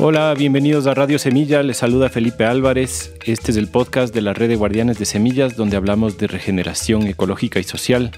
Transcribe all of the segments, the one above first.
Hola, bienvenidos a Radio Semilla, les saluda Felipe Álvarez. Este es el podcast de la Red de Guardianes de Semillas donde hablamos de regeneración ecológica y social.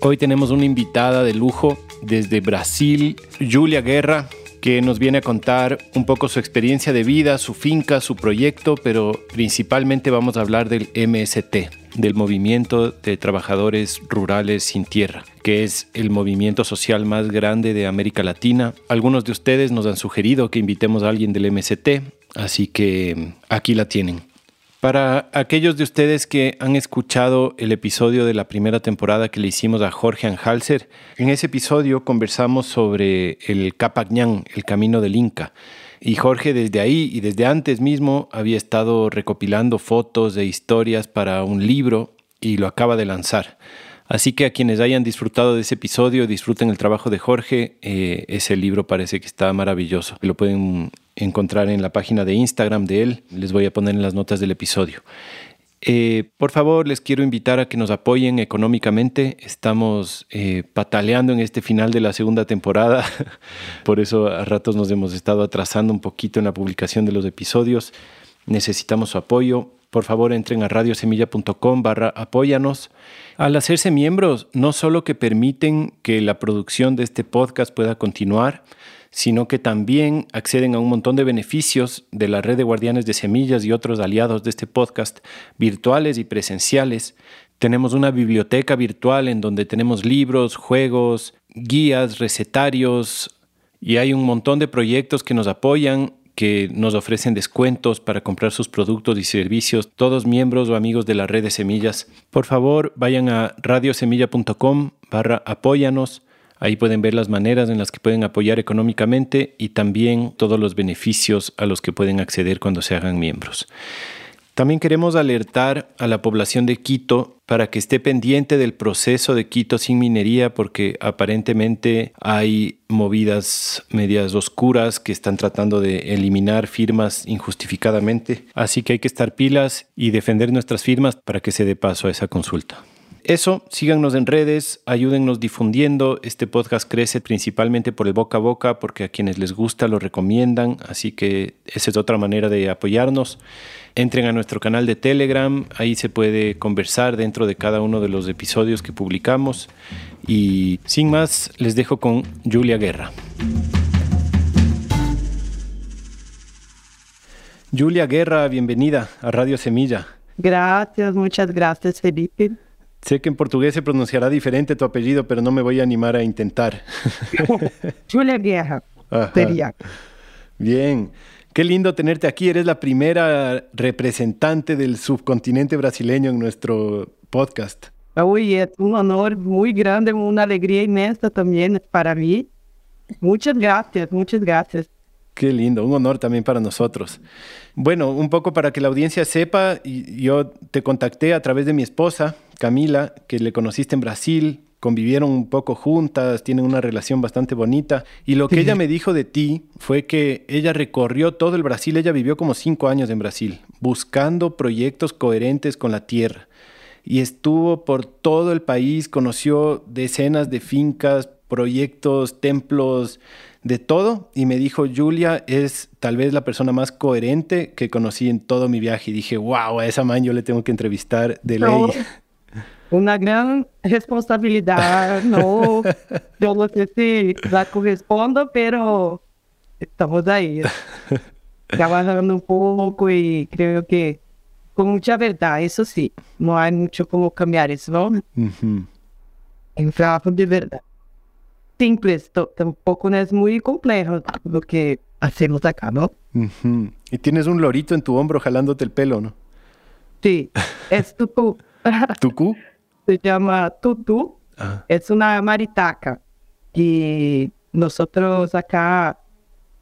Hoy tenemos una invitada de lujo desde Brasil, Julia Guerra, que nos viene a contar un poco su experiencia de vida, su finca, su proyecto, pero principalmente vamos a hablar del MST, del Movimiento de Trabajadores Rurales Sin Tierra, que es el movimiento social más grande de América Latina. Algunos de ustedes nos han sugerido que invitemos a alguien del MST, así que aquí la tienen. Para aquellos de ustedes que han escuchado el episodio de la primera temporada que le hicimos a Jorge Anhalser, en ese episodio conversamos sobre el Capagñán, el camino del Inca. Y Jorge desde ahí y desde antes mismo había estado recopilando fotos e historias para un libro y lo acaba de lanzar. Así que a quienes hayan disfrutado de ese episodio, disfruten el trabajo de Jorge. Eh, ese libro parece que está maravilloso. Lo pueden encontrar en la página de Instagram de él. Les voy a poner en las notas del episodio. Eh, por favor, les quiero invitar a que nos apoyen económicamente. Estamos eh, pataleando en este final de la segunda temporada. por eso a ratos nos hemos estado atrasando un poquito en la publicación de los episodios. Necesitamos su apoyo por favor entren a radiosemilla.com barra apóyanos. Al hacerse miembros, no solo que permiten que la producción de este podcast pueda continuar, sino que también acceden a un montón de beneficios de la red de guardianes de semillas y otros aliados de este podcast, virtuales y presenciales. Tenemos una biblioteca virtual en donde tenemos libros, juegos, guías, recetarios y hay un montón de proyectos que nos apoyan que nos ofrecen descuentos para comprar sus productos y servicios, todos miembros o amigos de la red de semillas. Por favor, vayan a radiosemilla.com barra apóyanos. Ahí pueden ver las maneras en las que pueden apoyar económicamente y también todos los beneficios a los que pueden acceder cuando se hagan miembros. También queremos alertar a la población de Quito para que esté pendiente del proceso de Quito sin minería porque aparentemente hay movidas medias oscuras que están tratando de eliminar firmas injustificadamente. Así que hay que estar pilas y defender nuestras firmas para que se dé paso a esa consulta. Eso, síganos en redes, ayúdennos difundiendo. Este podcast crece principalmente por el boca a boca, porque a quienes les gusta lo recomiendan, así que esa es otra manera de apoyarnos. Entren a nuestro canal de Telegram, ahí se puede conversar dentro de cada uno de los episodios que publicamos. Y sin más, les dejo con Julia Guerra. Julia Guerra, bienvenida a Radio Semilla. Gracias, muchas gracias, Felipe. Sé que en portugués se pronunciará diferente tu apellido, pero no me voy a animar a intentar. Julia Guerra. Sería. Bien. Qué lindo tenerte aquí. Eres la primera representante del subcontinente brasileño en nuestro podcast. Uy, es un honor muy grande, una alegría inmensa también para mí. Muchas gracias, muchas gracias. Qué lindo, un honor también para nosotros. Bueno, un poco para que la audiencia sepa, yo te contacté a través de mi esposa, Camila, que le conociste en Brasil, convivieron un poco juntas, tienen una relación bastante bonita. Y lo que ella me dijo de ti fue que ella recorrió todo el Brasil, ella vivió como cinco años en Brasil, buscando proyectos coherentes con la tierra. Y estuvo por todo el país, conoció decenas de fincas, proyectos, templos, de todo y me dijo, Julia es tal vez la persona más coherente que conocí en todo mi viaje. Y dije, wow, a esa man yo le tengo que entrevistar de ley. Una gran responsabilidad, no, yo no sé si la correspondo, pero estamos ahí, trabajando un poco y creo que con mucha verdad, eso sí, no hay mucho como cambiar eso, ¿no? En trabajo de verdad simples, tampoco no es muy complejo lo que hacemos acá, ¿no? Y tienes un lorito en tu hombro jalándote el pelo, ¿no? Sí, es tutu. ¿Tucu? Se llama tutu. Ah. Es una maritaca. Y nosotros acá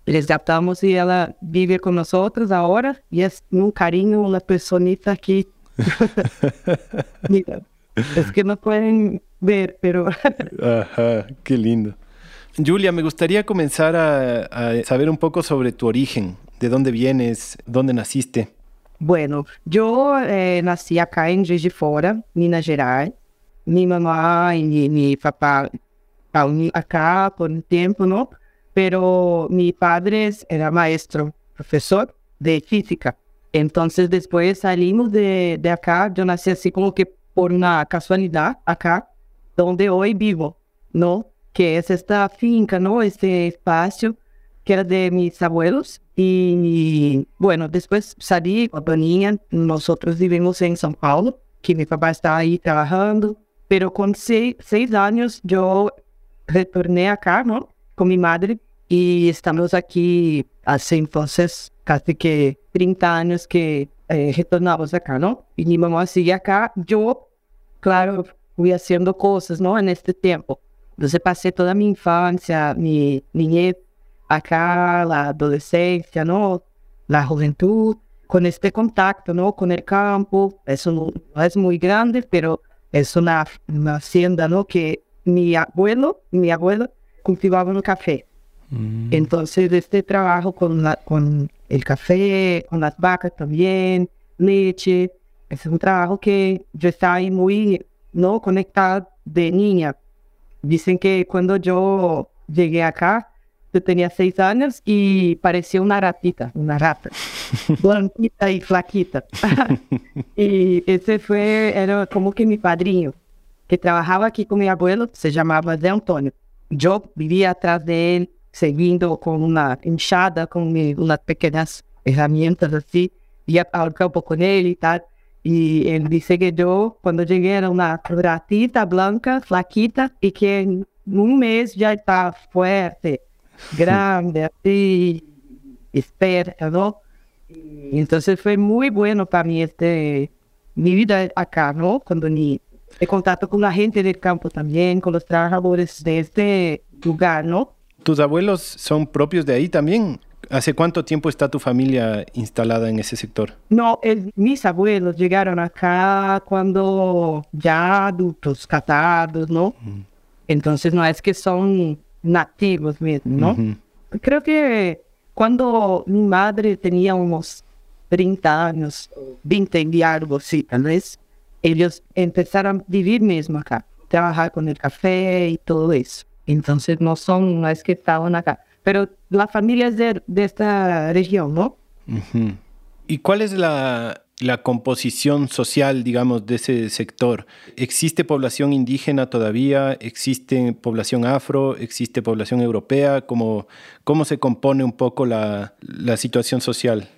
resgatamos y ella vive con nosotros ahora y es un cariño, una personita aquí. Mira, es que no pueden ver, pero... Ajá, qué lindo. Julia, me gustaría comenzar a, saber un poco sobre tu origen, de dónde vienes, dónde naciste. Bueno, yo eh, nací acá en Juiz de Fora, Minas Gerais. Mi mamá y mi, papá acá por un tiempo, ¿no? Pero mi padre era maestro profesor de física. Entonces después salimos de, de acá, yo nací así como que por una casualidad acá, donde hoy vivo, ¿no? Que es esta finca, ¿no? Este espacio que era de mis abuelos. Y bueno, después salí cuando niña, nosotros vivimos en São Paulo, que mi papá está ahí trabajando, pero con seis, seis años yo retorné acá, ¿no? Con mi madre y estamos aquí hace entonces casi que 30 años que eh, retornamos acá, ¿no? Y mi mamá sigue acá. Yo, claro, fui haciendo cosas, ¿no? En este tiempo. Entonces pasé toda mi infancia, mi niñez acá, la adolescencia, ¿no? La juventud, con este contacto, ¿no? Con el campo. Eso no, no es muy grande, pero es una, una, hacienda, ¿no? Que mi abuelo, mi abuelo cultivaba un café. Mm. Entonces, este trabajo con, la, con el café, con las vacas también, leche, es un trabajo que yo estaba ahí muy, ¿no? Conectado de niña. Dicen que cuando yo llegué acá, yo tenía seis años y parecía una ratita, una rata, blanquita y flaquita. y ese fue, era como que mi padrino, que trabajaba aquí con mi abuelo, se llamaba de Antonio. Yo vivía atrás de él, seguindo con una hinchada, con mi, unas pequeñas herramientas así, iba al campo con él y tal. Y él dice que yo, cuando llegué, era una ratita blanca, flaquita, y que en un mes ya estaba fuerte grande, así, experta, ¿no? Y entonces fue muy bueno para mí este, mi vida acá, ¿no? Cuando ni de contacto con la gente del campo también, con los trabajadores de este lugar, ¿no? ¿Tus abuelos son propios de ahí también? ¿Hace cuánto tiempo está tu familia instalada en ese sector? No, mis abuelos llegaron acá cuando ya adultos, casados, ¿no? Mm. Entonces no es que son nativos mesmo, ¿no? Creo que cuando mi madre tenía unos 30 años, 20 y algo así, tal vez, ellos empezaron a vivir mismo acá, trabajar con el café y todo eso. Entonces no son, no es que estaban acá, pero la familia es de, de esta región, ¿no? ¿Y cuál es la, la composición social, digamos, de ese sector. ¿Existe población indígena todavía? ¿Existe población afro? ¿Existe población europea? ¿Cómo, cómo se compone un poco la, la situación social?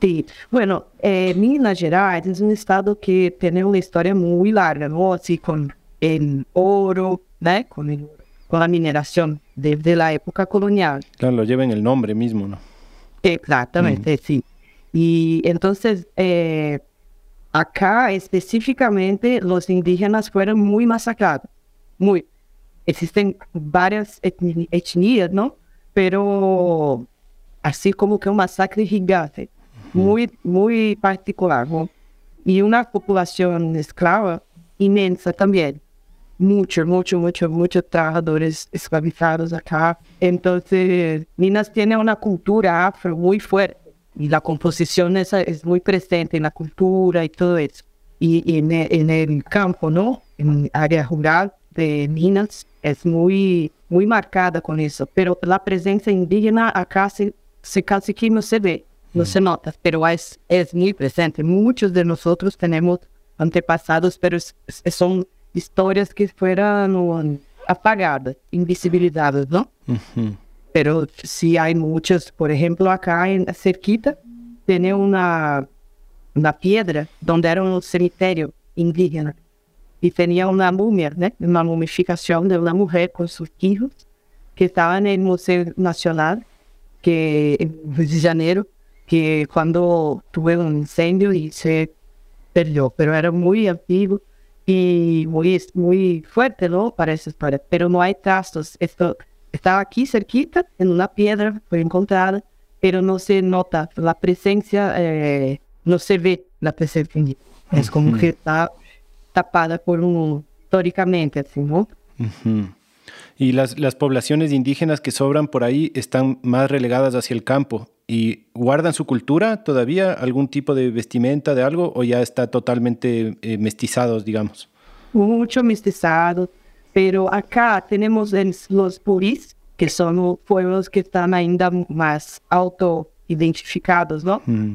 Sí, bueno, eh, Minas Gerais es un estado que tiene una historia muy larga, ¿no? Así con el oro, ¿no? Con, el, con la mineración desde la época colonial. Claro, lo lleva en el nombre mismo, ¿no? Exactamente, sí. Y entonces, eh, acá específicamente los indígenas fueron muy masacrados, muy. Existen varias etnias, ¿no? Pero así como que un masacre gigante, muy, muy particular, ¿no? Y una población esclava inmensa también. Muchos, muchos, muchos, muchos trabajadores esclavizados acá. Entonces, Minas tiene una cultura afro muy fuerte y la composición es, es muy presente en la cultura y todo eso. Y, en, el, en, el campo, ¿no? En área rural de Minas es muy, muy marcada con eso. Pero la presencia indígena acá se, se casi que no se ve, no se nota, pero es, es muy presente. Muchos de nosotros tenemos antepasados, pero son historias que fueron apagadas, invisibilizadas, ¿no? Pero sí hay muchos, por ejemplo, acá en cerquita, tiene una, una piedra donde era un cementerio indígena y tenía una mumia, ¿no? una mumificación de una mujer con sus hijos que estaba en el Museo Nacional que, en Río de Janeiro, que cuando tuve un incendio y se perdió, pero era muy antiguo y muy, muy fuerte, ¿no? Para esa historia, pero no hay trazos. Esto, estaba aquí cerquita, en una piedra, fue encontrada, pero no se nota la presencia, eh, no se ve la presencia Es como que está tapada por un, históricamente, así, ¿no? Y las, las poblaciones indígenas que sobran por ahí están más relegadas hacia el campo. ¿Y guardan su cultura todavía? ¿Algún tipo de vestimenta de algo? ¿O ya está totalmente eh, mestizados, digamos? Mucho mestizado pero acá tenemos los puris, que son pueblos que están ainda más alto identificados, ¿no? Mm.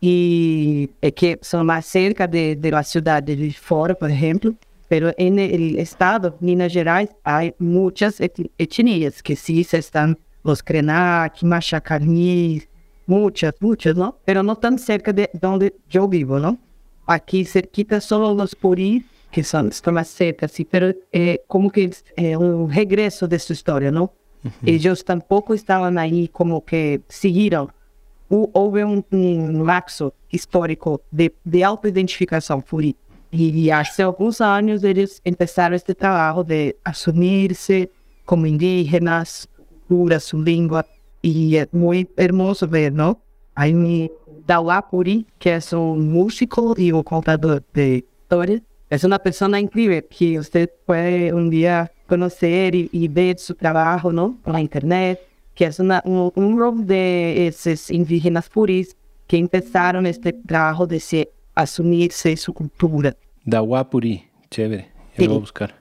Y eh, que son más cerca de, de la ciudad de fora, por ejemplo. Pero en el estado, Minas Gerais, hay muchas et- etnias que sí se están, los Krenak, Machacanis, muchas, muchas, ¿no? Pero no tan cerca de donde yo vivo, ¿no? Aquí cerquita solo los Purí, que más cerca, sí, pero eh, como que es eh, un regreso de su historia, ¿no? Ellos tampoco estaban ahí como que. Hu- Houve um, um lapso histórico de, de autoidentificação Purí. E há alguns anos eles começaram este trabalho de assumir-se como indígenas, cultura, sua língua. E é muito hermoso ver, não? Aí me Dauá Puri, que é um músico e um contador de histórias, é uma pessoa incrível que você pode um dia conhecer e, e ver seu trabalho, não? Na internet, que uma, um, um grupo de esses indígenas puris que começaram este trabalho de se assumirse su cultura. Dawapuri, chévere, ya lo voy a buscar.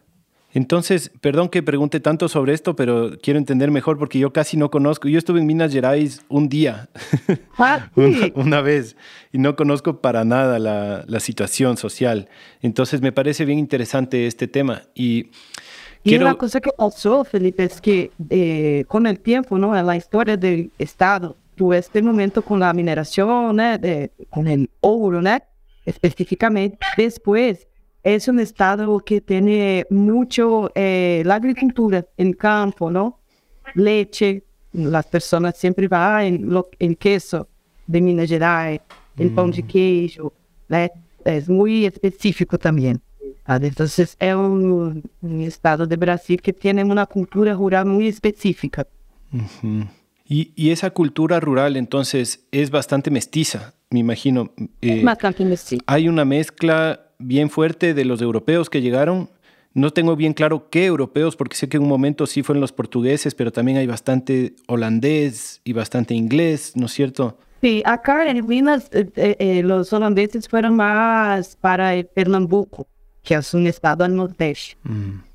Entonces, perdón que pregunte tanto sobre esto, pero quiero entender mejor porque yo casi no conozco. Yo estuve en Minas Gerais un día, Ah, una, sí. una vez, y no conozco para nada la, la situación social. Entonces, me parece bien interesante este tema. Y Y quiero... una cosa que pasó, Felipe, es que eh, con el tiempo, ¿no? En la historia del Estado, tuvo este momento con la mineración, ¿no? De- con el oro, ¿no? Específicamente. Después, es un Estado que tiene mucho eh, la agricultura, el campo, ¿no? Leche, las personas siempre van en lo, el queso de Minas Gerais, el pan de queijo, ¿no? Es muy específico también. Entonces, es un, un estado de Brasil que tiene una cultura rural muy específica. Ujú. y, y esa cultura rural, entonces, es bastante mestiza, me imagino. Eh, Bastante mestizo. hay una mezcla bien fuerte de los europeos que llegaron. No tengo bien claro qué europeos, porque sé que en un momento sí fueron los portugueses, pero también hay bastante holandés y bastante inglés, ¿no es cierto? Sí, acá en Minas, eh, eh, eh, los holandeses fueron más para el Pernambuco, que es un estado al nordeste.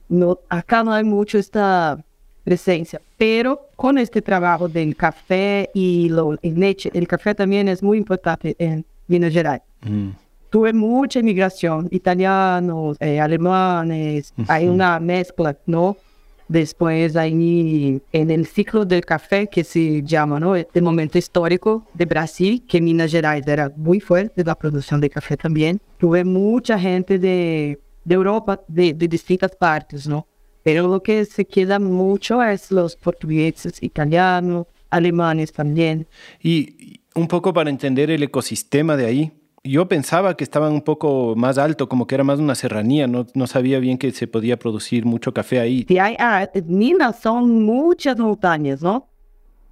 No, acá no hay mucho esta presencia, pero con este trabajo del café y lo, el leche, el café también es muy importante en Minas Gerais. Mm. Tuve mucha inmigración, italianos, eh, alemanes, hay una mezcla, ¿no? Después ahí en el ciclo del café que se llama, ¿no? Este momento histórico de Brasil, que Minas Gerais era muy fuerte la producción de café también. Tuve mucha gente de, de Europa, de, de distintas partes, ¿no? Pero lo que se queda mucho es los portugueses, italianos, alemanes también. Y un poco para entender el ecosistema de ahí. Yo pensaba que estaban un poco más alto, como que era más una serranía, no, no sabía bien que se podía producir mucho café ahí. Si hay arte, Minas son muchas montañas, ¿no?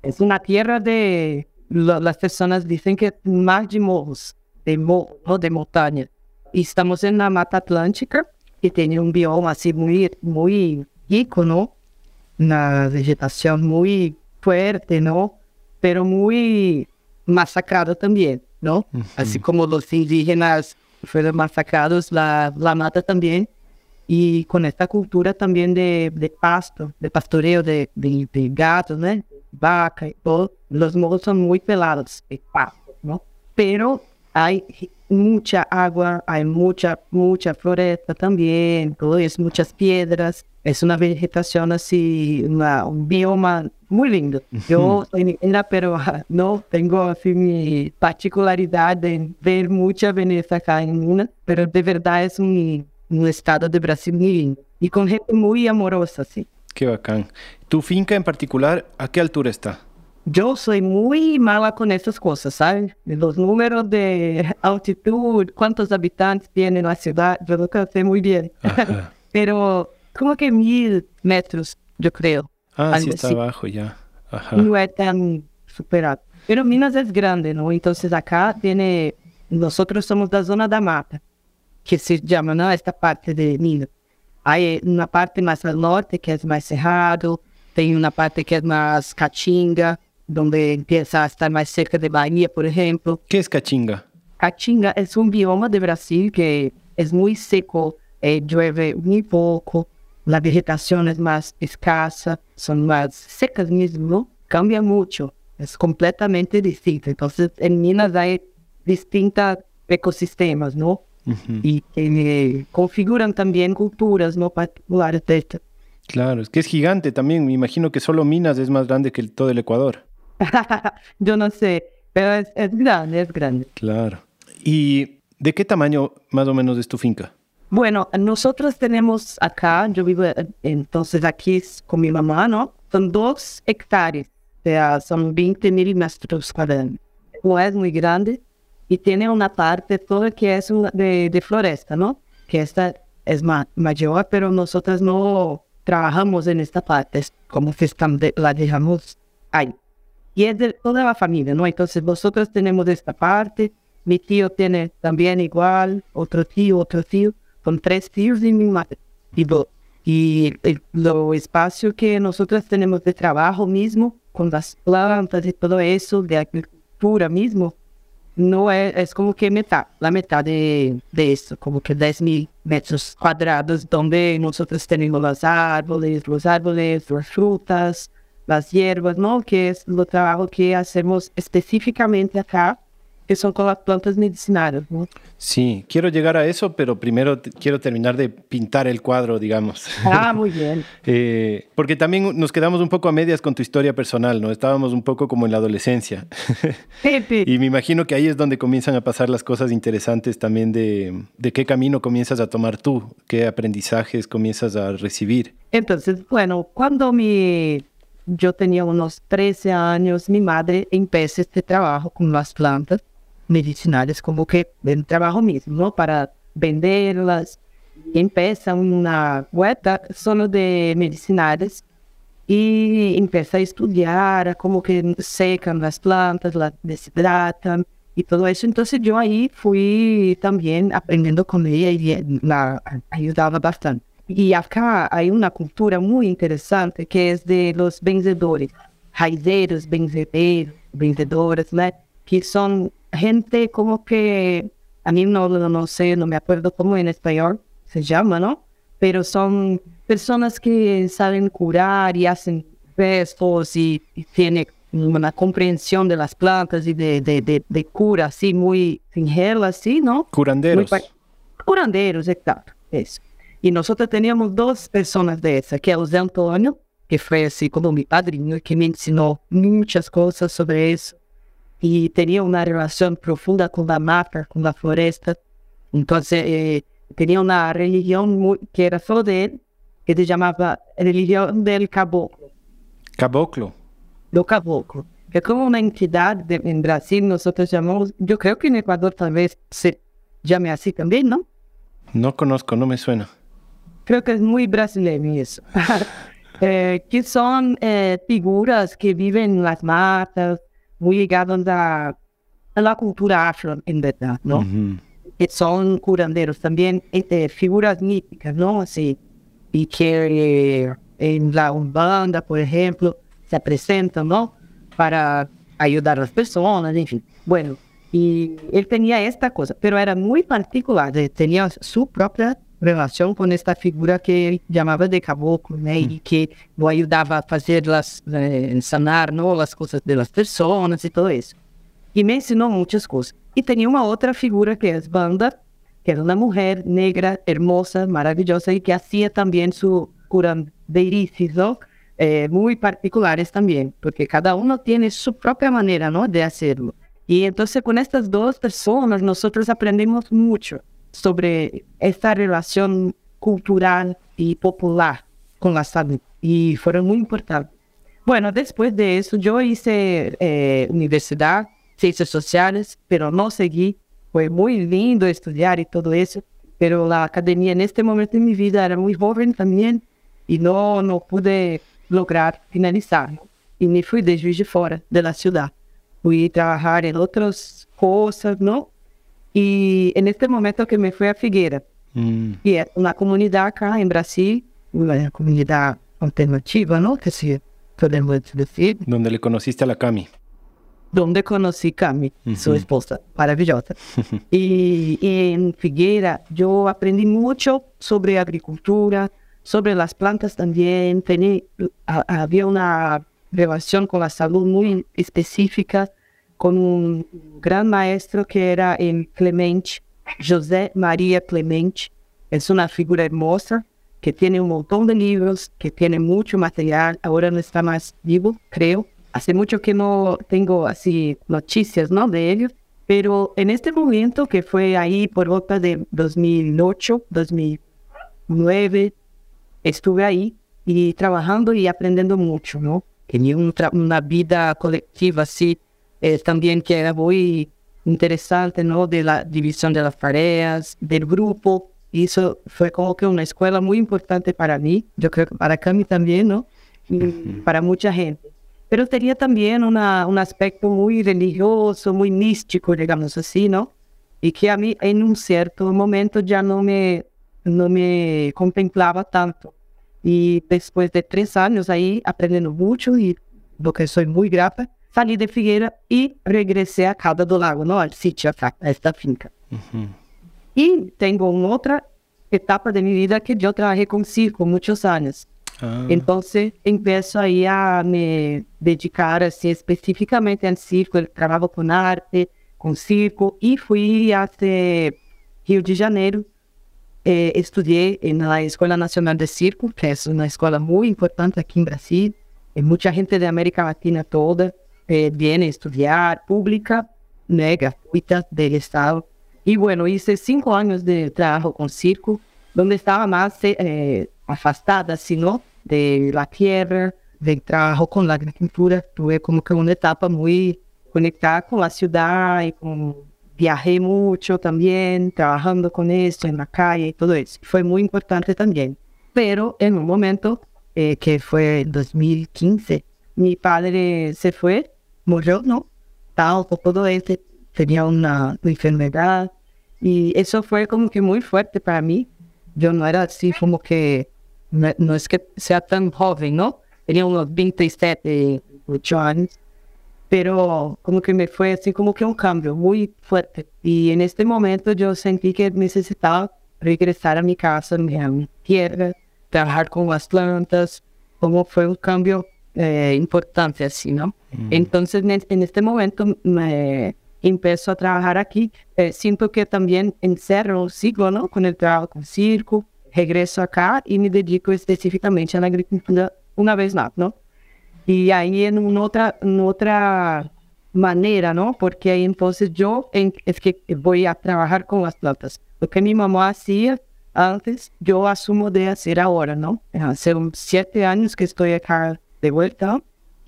Es una tierra de, las personas dicen que mar de morros, de morro, ¿no? de montaña. Y estamos en la Mata Atlántica, que tiene un bioma así muy, muy rico, ¿no? Una vegetación muy fuerte, ¿no? Pero muy masacrado también, ¿no? Así como los indígenas fueron masacrados, la, la mata también y con esta cultura también de, de pasto, de pastoreo de, de, de gatos, ¿no? Vaca y todo. Los morros son muy pelados, pasto, ¿no? Pero hay mucha agua, hay mucha, mucha floresta también, todo es muchas piedras. Es una vegetación así, una- un bioma muy lindo. Yo soy indígena, pero ah, no tengo así mi particularidad de ver mucha belleza acá en Minas, pero de verdad es un, un estado de Brasil muy lindo y con gente muy amorosa, sí. Qué bacán. ¿Tu finca en particular, a qué altura está? Yo soy muy mala con esas cosas, ¿sabes? Los números de altitud, cuántos habitantes tiene la ciudad, yo nunca sé muy bien. Ajá. Pero como que mil metros, yo creo. Ah, sí está así. abajo ya. Ajá. No es tan superado. Pero Minas es grande, ¿no? Entonces acá tiene, nosotros somos da zona da mata, que se llama, ¿no? Esta parte de Minas. Hay una parte más al norte que es más cerrado, tem una parte que es más caatinga, donde empieza a estar más cerca de Bahía, por ejemplo. ¿Qué es cachinga? Caatinga es un bioma de Brasil que es muy seco, eh, llueve muy poco, la vegetación es más escasa, son más secas mismo. Cambia mucho es completamente distinto. Entonces, en Minas hay distintos ecosistemas, ¿no? Y que configuran también culturas no particulares de esta. Claro, es que es gigante también. Me imagino que solo Minas es más grande que todo el Ecuador. Yo no sé, pero es, es grande, es grande. Claro. ¿Y de qué tamaño más o menos es tu finca? Bueno, nosotros tenemos acá, yo vivo entonces aquí con mi mamá, ¿no? Son dos hectáreas, o sea, son 20 mil metros cuadrados. No es muy grande y tiene una parte toda que es de, de floresta, ¿no? Que esta es más mayor, pero nosotros no trabajamos en esta parte, es como que la dejamos ahí. Y es de toda la familia, ¿no? Entonces nosotros tenemos esta parte, mi tío tiene también igual, otro tío, otro tío con tres tíos y mi madre. Y, y el, lo espacio que nosotros tenemos de trabajo mismo, con las plantas y todo eso, de agricultura mismo, no es, es como que mitad, la mitad de, de eso, como que 10 mil metros cuadrados, donde nosotros tenemos los árboles, los árboles, las frutas, las hierbas, ¿no? Que es lo trabajo que hacemos específicamente acá que son con las plantas medicinales. ¿no? Sí, quiero llegar a eso, pero primero quiero terminar de pintar el cuadro, digamos. Ah, muy bien. eh, porque también nos quedamos un poco a medias con tu historia personal, ¿no? Estábamos un poco como en la adolescencia. Sí, sí. y me imagino que ahí es donde comienzan a pasar las cosas interesantes también de, de qué camino comienzas a tomar tú, qué aprendizajes comienzas a recibir. Entonces, bueno, cuando mi yo tenía unos 13 años, mi madre empezó este trabajo con las plantas medicinales como que el trabajo mismo, ¿no? Para venderlas. Y empieza una huerta solo de medicinales y empieza a estudiar cómo que secan las plantas, las deshidratan y todo eso. Entonces yo ahí fui también aprendiendo con ella y la ayudaba bastante. Y acá hay una cultura muy interesante que es de los vendedores, raizeros, vendedores, vendedores, ¿no? que son gente como que, a mí no, no sé, no me acuerdo cómo en español se llama, ¿no? Pero son personas que saben curar y hacen gestos y, tienen una comprensión de las plantas y de, de, de, cura así muy singela, así, ¿no? Curanderos. curanderos, exacto, eso. Y nosotros teníamos dos personas de esas, que es José Antonio, que fue así como mi padrino, que me enseñó muchas cosas sobre eso y tenía una relación profunda con la mata, con la floresta. Entonces, eh, tenía una religión muy, que era solo de él, que se llamaba religión del caboclo. Caboclo. Lo caboclo. Que es como una entidad de, en Brasil, nosotros llamamos, yo creo que en Ecuador tal vez se llame así también, ¿no? No conozco, no me suena. Creo que es muy brasileño eso. eh, que son eh, figuras que viven en las matas, muy ligados a, a la cultura afro, en verdad, ¿no? Que son curanderos también, este, figuras míticas, ¿no? Así, y que eh, en la Umbanda, por ejemplo, se presentan, ¿no? Para ayudar a las personas, en fin. Bueno, y él tenía esta cosa, pero era muy particular, tenía su propia relación con esta figura que él llamaba de caboclo, ¿no? y que lo ayudaba a hacer las, eh, sanar ¿no? las cosas de las personas y todo eso. Y me enseñó muchas cosas. Y tenía una otra figura que es Banda, que era una mujer negra, hermosa, maravillosa, y que hacía también su curandeirices, ¿no? Eh, muy particulares también, porque cada uno tiene su propia manera, ¿no? De hacerlo. Y entonces con estas dos personas nosotros aprendimos mucho sobre esta relación cultural y popular con la salud y fueron muy importantes. Bueno, después de eso yo hice eh, universidad, ciencias sociales, pero no seguí. Fue muy lindo estudiar y todo eso, pero la academia en este momento de mi vida era muy joven también y no, no pude lograr finalizar. Y me fui de Juiz de Fora, de la ciudad. Fui a trabajar en otras cosas, ¿no? Y en este momento que me fui a Figueira, mm. que es una comunidad acá en Brasil, una comunidad alternativa, ¿no? Que sí, podemos decir. Donde le conociste a la Cami. Donde conocí a Cami, su esposa, maravillosa. y, y, en Figueira yo aprendí mucho sobre agricultura, sobre las plantas también. Tenía, había una relación con la salud muy específica con un gran maestro que era el Clemente, José María Clemente. Es una figura hermosa que tiene un montón de libros, que tiene mucho material. Ahora no está más vivo, creo. Hace mucho que no tengo así noticias, ¿no? De ellos. Pero en este momento que fue ahí por volta de 2008, 2009, estuve ahí y trabajando y aprendiendo mucho, ¿no? Tenía una vida colectiva así, eh, también que era muy interesante, ¿no? De la división de las tareas, del grupo. Y eso fue como que una escuela muy importante para mí, yo creo que para Cami también, ¿no? Y para mucha gente. Pero tenía también una, un aspecto muy religioso, muy místico, digamos así, ¿no? Y que a mí en un cierto momento ya no me, no me contemplaba tanto. Y después de tres años ahí aprendiendo mucho y lo que soy muy grata, salí de Figueira y regresé a Calda do Lago, ¿no? Al sitio acá, a esta finca. Y tengo una otra etapa de mi vida que yo trabajé con circo muchos años. Ah. Entonces empiezo ahí a me dedicar así específicamente al circo, trabajo con arte, con circo y fui hacia Rio de Janeiro eh, estudié en la Escuela Nacional de Circo, que es una escuela muy importante aquí en Brasil. Y mucha gente de América Latina toda eh, viene a estudiar, pública, né, gratuita del Estado. Y bueno, hice cinco años de trabajo con circo, donde estaba más eh, afastada, sino de la tierra, del trabajo con la agricultura. Tuve como que una etapa muy conectada con la ciudad y con viajé mucho también, trabajando con esto en la calle y todo eso. Fue muy importante también. Pero en un momento, eh, que fue en 2015, mi padre se fue, murió, ¿no? Tal, todo eso, tenía una, enfermedad. Y eso fue como que muy fuerte para mí. Yo no era así como que, no, es que sea tan joven, ¿no? Tenía unos 27, 8 años pero como que me fue así como que un cambio muy fuerte. Y en este momento yo sentí que necesitaba regresar a mi casa, a mi tierra, trabajar con las plantas, como fue un cambio eh, importante así, ¿no? Mm. Entonces en, este momento me empiezo a trabajar aquí. Eh, siento que también encerro un ciclo, ¿no? Con el trabajo con circo, regreso acá y me dedico específicamente a la agricultura una vez más, ¿no? Y ahí en otra, en otra manera, ¿no? Porque ahí entonces yo es que voy a trabajar con las plantas. Lo que mi mamá hacía antes, yo asumo de hacer ahora, ¿no? Hace siete años que estoy acá de vuelta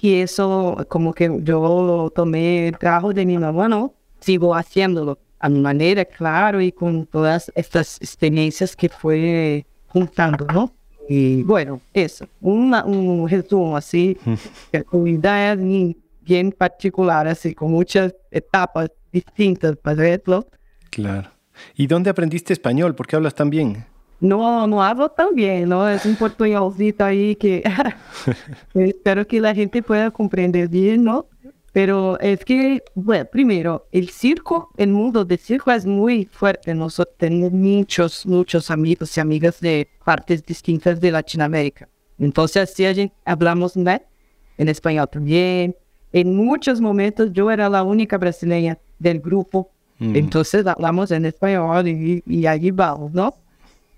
y eso como que yo tomé el trabajo de mi mamá, ¿no? Sigo haciéndolo a mi manera, claro, y con todas estas experiencias que fue juntando, ¿no? Y bueno, eso, una, un resumen así, idea bien particular, así, con muchas etapas distintas para verlo. Claro. ¿Y dónde aprendiste español? ¿Por qué hablas tan bien? No, no hablo tan bien, ¿no? Es un portuñolcito ahí que espero que la gente pueda comprender bien, ¿no? Pero es que, bueno, primero, el circo, el mundo del circo es muy fuerte. Nosotros tenemos muchos, muchos amigos y amigas de partes distintas de Latinoamérica. Entonces, así a gente hablamos en español también. En muchos momentos yo era la única brasileña del grupo. Mm. Entonces hablamos en español y, y allí vamos, ¿no?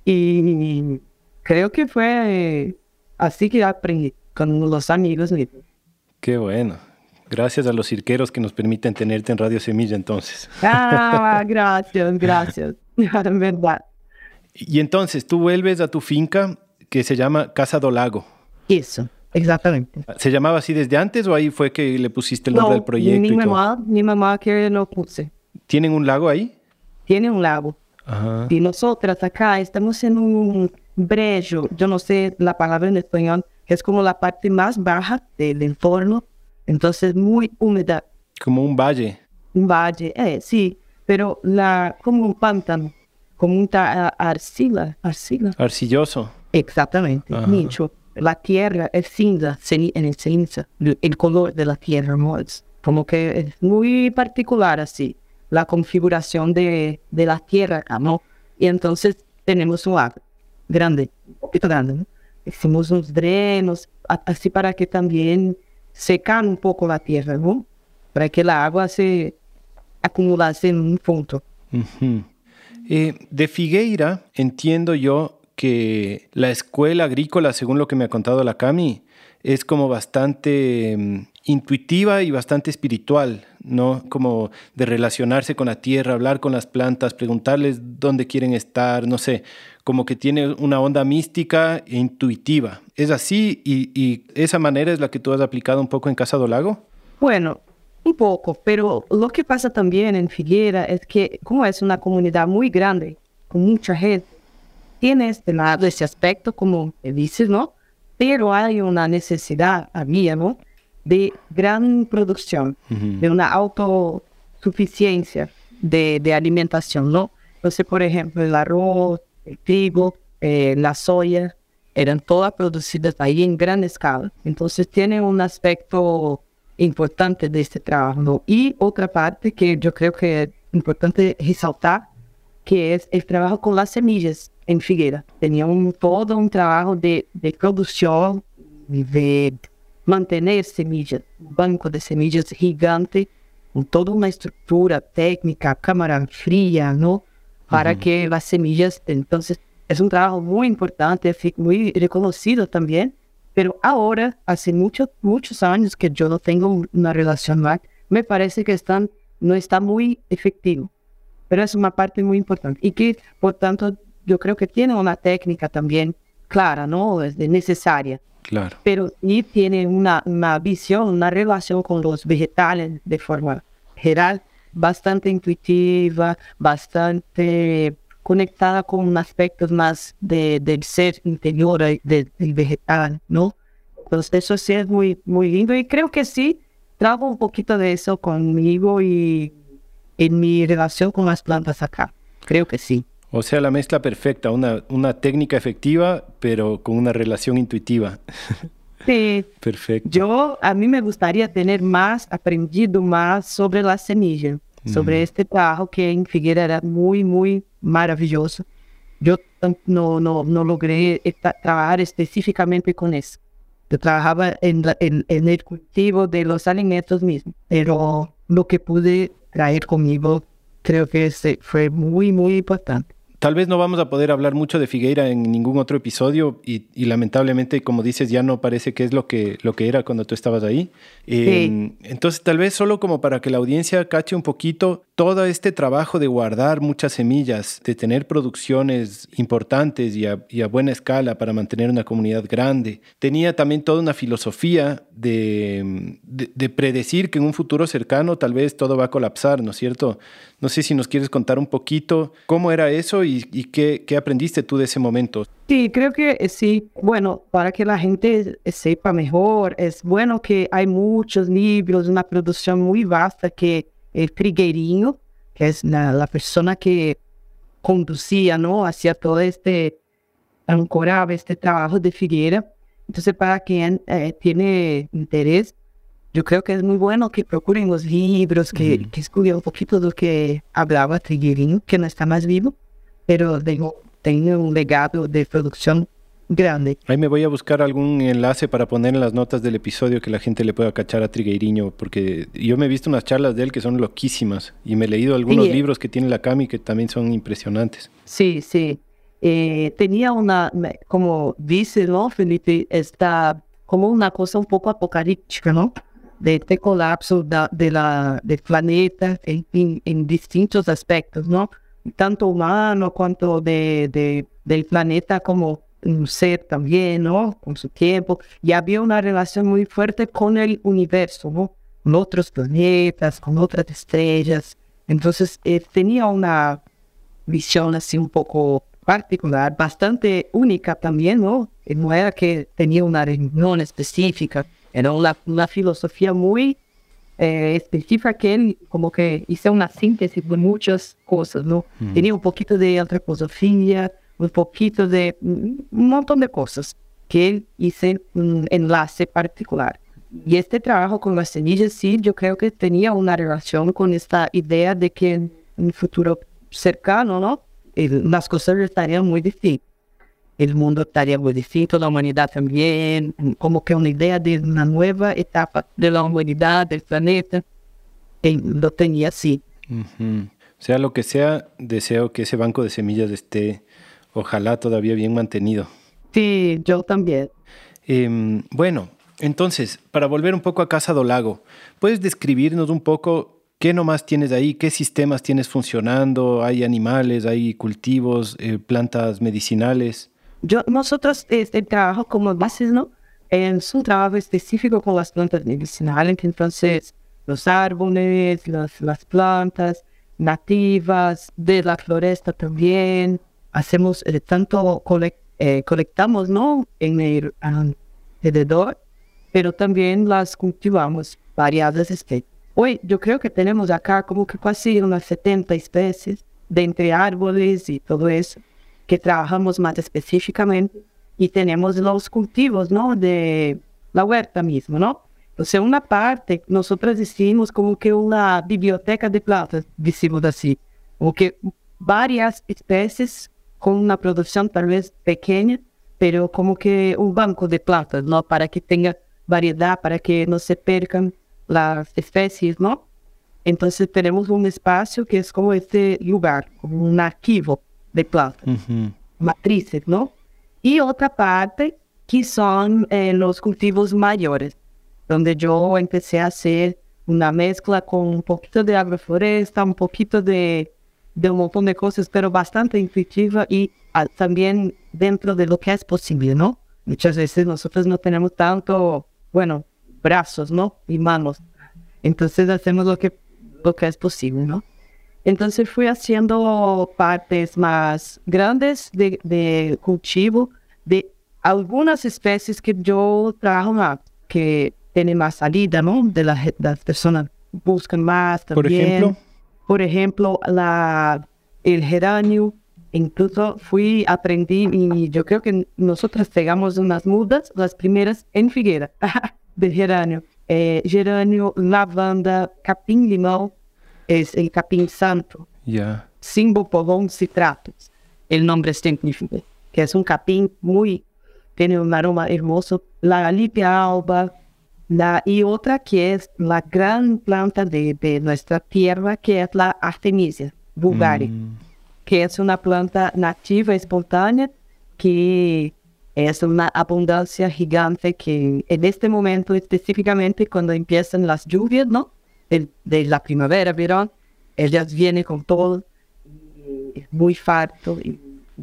Y creo que fue así que aprendí con los amigos Qué bueno. Gracias a los cirqueros que nos permiten tenerte en Radio Semilla entonces. Ah, gracias, gracias. En verdad. Y entonces tú vuelves a tu finca que se llama Casa do Lago. Eso, exactamente. ¿Se llamaba así desde antes o ahí fue que le pusiste el nombre del proyecto? Mi mamá, mi mamá que lo puse. ¿Tienen un lago ahí? Tiene un lago. Ajá. Y nosotras acá estamos en un brejo, yo no sé la palabra en español, que es como la parte más baja del entorno entonces muy húmeda. Como un valle. Un valle, eh, sí, pero la, como un pántano, como un arcila, arcila. Arcilloso. Exactamente, mucho. La tierra es cinza, en el cinza, el color de la tierra, como que es muy particular así, la configuración de, de la tierra ¿no? Y entonces tenemos un agua grande, un poquito grande, ¿no? Hicimos unos drenos, así para que también secar un poco la tierra, ¿no? Para que la agua se acumulase en un punto. Eh, de Figueira entiendo yo que la escuela agrícola, según lo que me ha contado la Cami, es como bastante mm, intuitiva y bastante espiritual, ¿no? Como de relacionarse con la tierra, hablar con las plantas, preguntarles dónde quieren estar, no sé, como que tiene una onda mística e intuitiva. ¿Es así y, esa manera es la que tú has aplicado un poco en Casa do Lago? Bueno, un poco, pero lo que pasa también en Figuera es que como es una comunidad muy grande, con mucha gente, tiene este lado, ese aspecto, como dices, ¿no? Pero hay una necesidad, había, ¿no? De gran producción, de una autosuficiencia de, de, alimentación, ¿no? Entonces, por ejemplo, el arroz, el trigo, eh, la soya, eran todas producidas ahí en gran escala. Entonces, tiene un aspecto importante de este trabajo. Y otra parte que yo creo que es importante resaltar, que es el trabajo con las semillas en Figueira. Tenía un, todo un trabajo de, de producción, de mantener semillas, un banco de semillas gigante, con toda una estructura técnica, cámara fría, ¿no? Para que las semillas, entonces, es un trabajo muy importante, muy reconocido también. Pero ahora, hace muchos, muchos años que yo no tengo una relación más, me parece que están, no está muy efectivo. Pero es una parte muy importante. Y que, por tanto, yo creo que tiene una técnica también clara, ¿no? Es necesaria. Claro. Pero y tiene una, una visión, una relación con los vegetales de forma general bastante intuitiva, bastante conectada con aspectos más de, del ser interior del vegetal, ¿no? Entonces eso sí es muy, muy lindo y creo que sí trago un poquito de eso conmigo y en mi relación con las plantas acá. Creo que sí. O sea, la mezcla perfecta, una, una técnica efectiva, pero con una relación intuitiva. Sí. Perfecto. Yo, a mí me gustaría tener más, aprendido más sobre la semilla, sobre este trabajo que en Figueira era muy, muy maravilloso. Yo no, no, no logré trabajar específicamente con eso. Yo trabajaba en, en, en el cultivo de los alimentos mismos, pero lo que pude traer conmigo creo que fue muy, muy importante. Tal vez no vamos a poder hablar mucho de Figueira en ningún otro episodio y, lamentablemente, como dices, ya no parece que es lo que, lo que era cuando tú estabas ahí. Em, entonces, tal vez solo como para que la audiencia cache un poquito todo este trabajo de guardar muchas semillas, de tener producciones importantes y a, buena escala para mantener una comunidad grande. Tenía también toda una filosofía de, de, predecir que en un futuro cercano tal vez todo va a colapsar, ¿no es cierto? No sé si nos quieres contar un poquito cómo era eso y, qué, qué, aprendiste tú de ese momento. Sí, creo que eh, sí. Bueno, para que la gente sepa mejor, es bueno que hay muchos libros, una producción muy vasta que el Trigueirinho, que es la, persona que conducía, ¿no? Hacia todo este, ancoraba este trabajo de Figueira. Entonces, para quien eh, tiene interés, yo creo que es muy bueno que procuren los libros, que, que estudian un poquito de lo que hablaba Trigueirinho, que no está más vivo, pero tengo, tengo un legado de producción grande. Ahí me voy a buscar algún enlace para poner en las notas del episodio que la gente le pueda cachar a Trigueiriño, porque yo me he visto unas charlas de él que son loquísimas y me he leído algunos libros que tiene la Cami que también son impresionantes. Sí, sí. Eh, tenía una, como dice, ¿no, Felipe? Está como una cosa un poco apocalíptica, ¿no? De este colapso de la, del planeta en, en, distintos aspectos, ¿no? Tanto humano cuanto de, de del planeta como un ser también, ¿no? Con su tiempo. Y había una relación muy fuerte con el universo, ¿no? Con otros planetas, con otras estrellas. Entonces eh, tenía una visión así un poco particular, bastante única también, ¿no? Eh, no era que tenía una reunión específica, era una, una filosofía muy eh, específica que él como que hizo una síntesis de muchas cosas, ¿no? Mm. Tenía un poquito de antroposofía, un poquito de un montón de cosas que él hizo un enlace particular. Y este trabajo con las semillas, sí, yo creo que tenía una relación con esta idea de que en un futuro cercano, ¿no? las cosas estarían muy distintas. El mundo estaría muy distinto, la humanidad también, como que una idea de una nueva etapa de la humanidad, del planeta, y lo tenía así. Sea lo que sea, deseo que ese banco de semillas esté, ojalá todavía bien mantenido. Sí, yo también. Em, bueno, entonces, para volver un poco a Casa do Lago, ¿puedes describirnos un poco qué nomás tienes ahí? ¿Qué sistemas tienes funcionando? ¿Hay animales, hay cultivos, eh, plantas medicinales? Yo, nosotros este, trabajo como bases, ¿no? Es un trabajo específico con las plantas medicinales, entonces los árboles, las, las plantas nativas de la floresta también. Hacemos eh, tanto eh, colectamos, ¿no? En el alrededor pero también las cultivamos variadas especies. Hoy yo creo que tenemos acá como que casi unas 70 especies de entre árboles y todo eso que trabajamos más específicamente y tenemos los cultivos, ¿no? De la huerta mismo, ¿no? Entonces, una parte, nosotros decimos como que una biblioteca de plantas, decimos así, como que varias especies con una producción tal vez pequeña, pero como que un banco de plantas, ¿no? Para que tenga variedad para que no se percan las especies, ¿no? Entonces tenemos un espacio que es como este lugar, como un archivo de plantas, matrices, ¿no? Y otra parte que son eh, los cultivos mayores, donde yo empecé a hacer una mezcla con un poquito de agrofloresta, un poquito de, de un montón de cosas, pero bastante intuitiva y ah, también dentro de lo que es posible, ¿no? Muchas veces nosotros no tenemos tanto bueno, brazos, ¿no? Y manos. Entonces hacemos lo que, lo que es posible, ¿no? Entonces fui haciendo partes más grandes de, de cultivo de algunas especies que yo trabajo más, que tienen más salida, ¿no? De la, las personas buscan más también. Por ejemplo. Por ejemplo, la, el geranio. Incluso fui, aprendí y yo creo que nosotros pegamos unas mudas, las primeras en Figuera, de geranio. Eh, geranio, lavanda, capim limão, es el capim santo. Yeah. Simbopolón citratus, el nombre científico, que es un capim muy, tiene un aroma hermoso. La alipia alba, la, y otra que es la gran planta de, de nuestra tierra, que es la artemisia vulgaris. Mm que es una planta nativa espontánea que es una abundancia gigante que en este momento específicamente cuando empiezan las lluvias, ¿no? De, la primavera, verán, ellas vienen con todo, es muy farto y,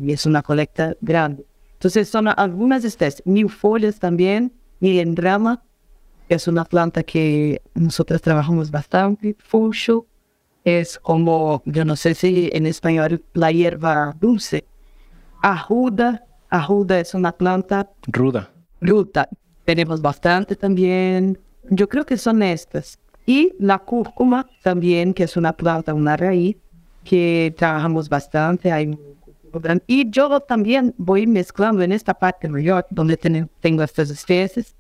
es una colecta grande. Entonces son algunas especies, mil follas también, milendrama, es una planta que nosotros trabajamos bastante, fucho, es como, yo no sé si en español, la hierba dulce. Ajuda, ajuda es una planta. Ruda. Ruda. Tenemos bastante también. Yo creo que son estas. Y la cúrcuma también, que es una planta, una raíz, que trabajamos bastante. Hay y yo también voy mezclando en esta parte mayor, donde tengo estas especies,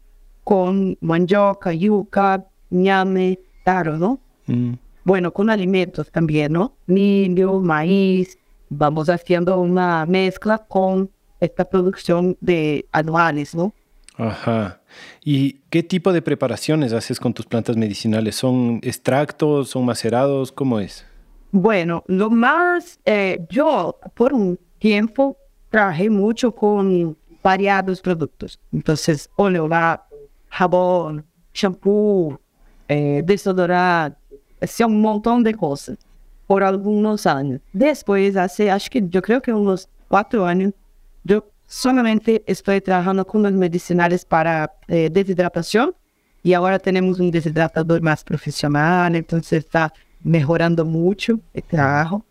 con mandioca, yuca, ñame, taro, ¿no? Mm bueno, con alimentos también, ¿no? Milho, maíz, vamos haciendo una mezcla con esta producción de anuales, ¿no? Ajá. ¿Y qué tipo de preparaciones haces con tus plantas medicinales? ¿Son extractos? ¿Son macerados? ¿Cómo es? Bueno, lo más, eh, yo por un tiempo trabajé mucho con variados productos. Entonces, oleorato, jabón, shampoo, eh, desodorante, hacía un montón de cosas por algunos años. Después, hace, acho que yo creo que unos cuatro años, yo solamente estoy trabajando con los medicinales para eh, deshidratación y ahora tenemos un deshidratador más profesional, entonces está mejorando mucho el trabajo.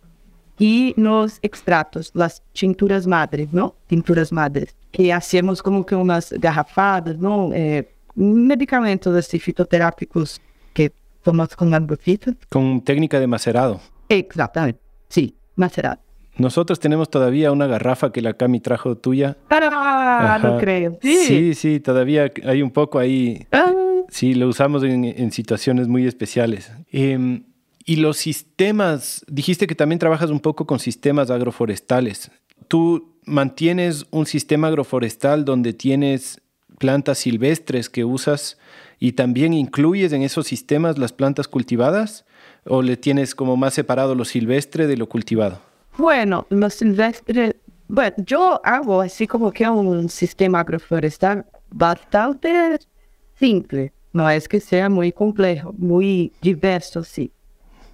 Y los extractos, las tinturas madres, ¿no? Tinturas madres, que hacemos como que unas garrafadas, ¿no? Eh, medicamentos así fitoterápicos que tomas con algocito. Con técnica de macerado. Exactamente, sí, macerado. Nosotros tenemos todavía una garrafa que la Cami trajo tuya. ¡Ah! No creo. Sí. sí, todavía hay un poco ahí. Ah. Sí, lo usamos en, situaciones muy especiales. Em, y los sistemas, dijiste que también trabajas un poco con sistemas agroforestales. ¿Tú mantienes un sistema agroforestal donde tienes plantas silvestres que usas y también incluyes en esos sistemas las plantas cultivadas o le tienes como más separado lo silvestre de lo cultivado? Bueno, lo silvestre, bueno, yo hago así como que un sistema agroforestal bastante simple, no es que sea muy complejo, muy diverso, sí.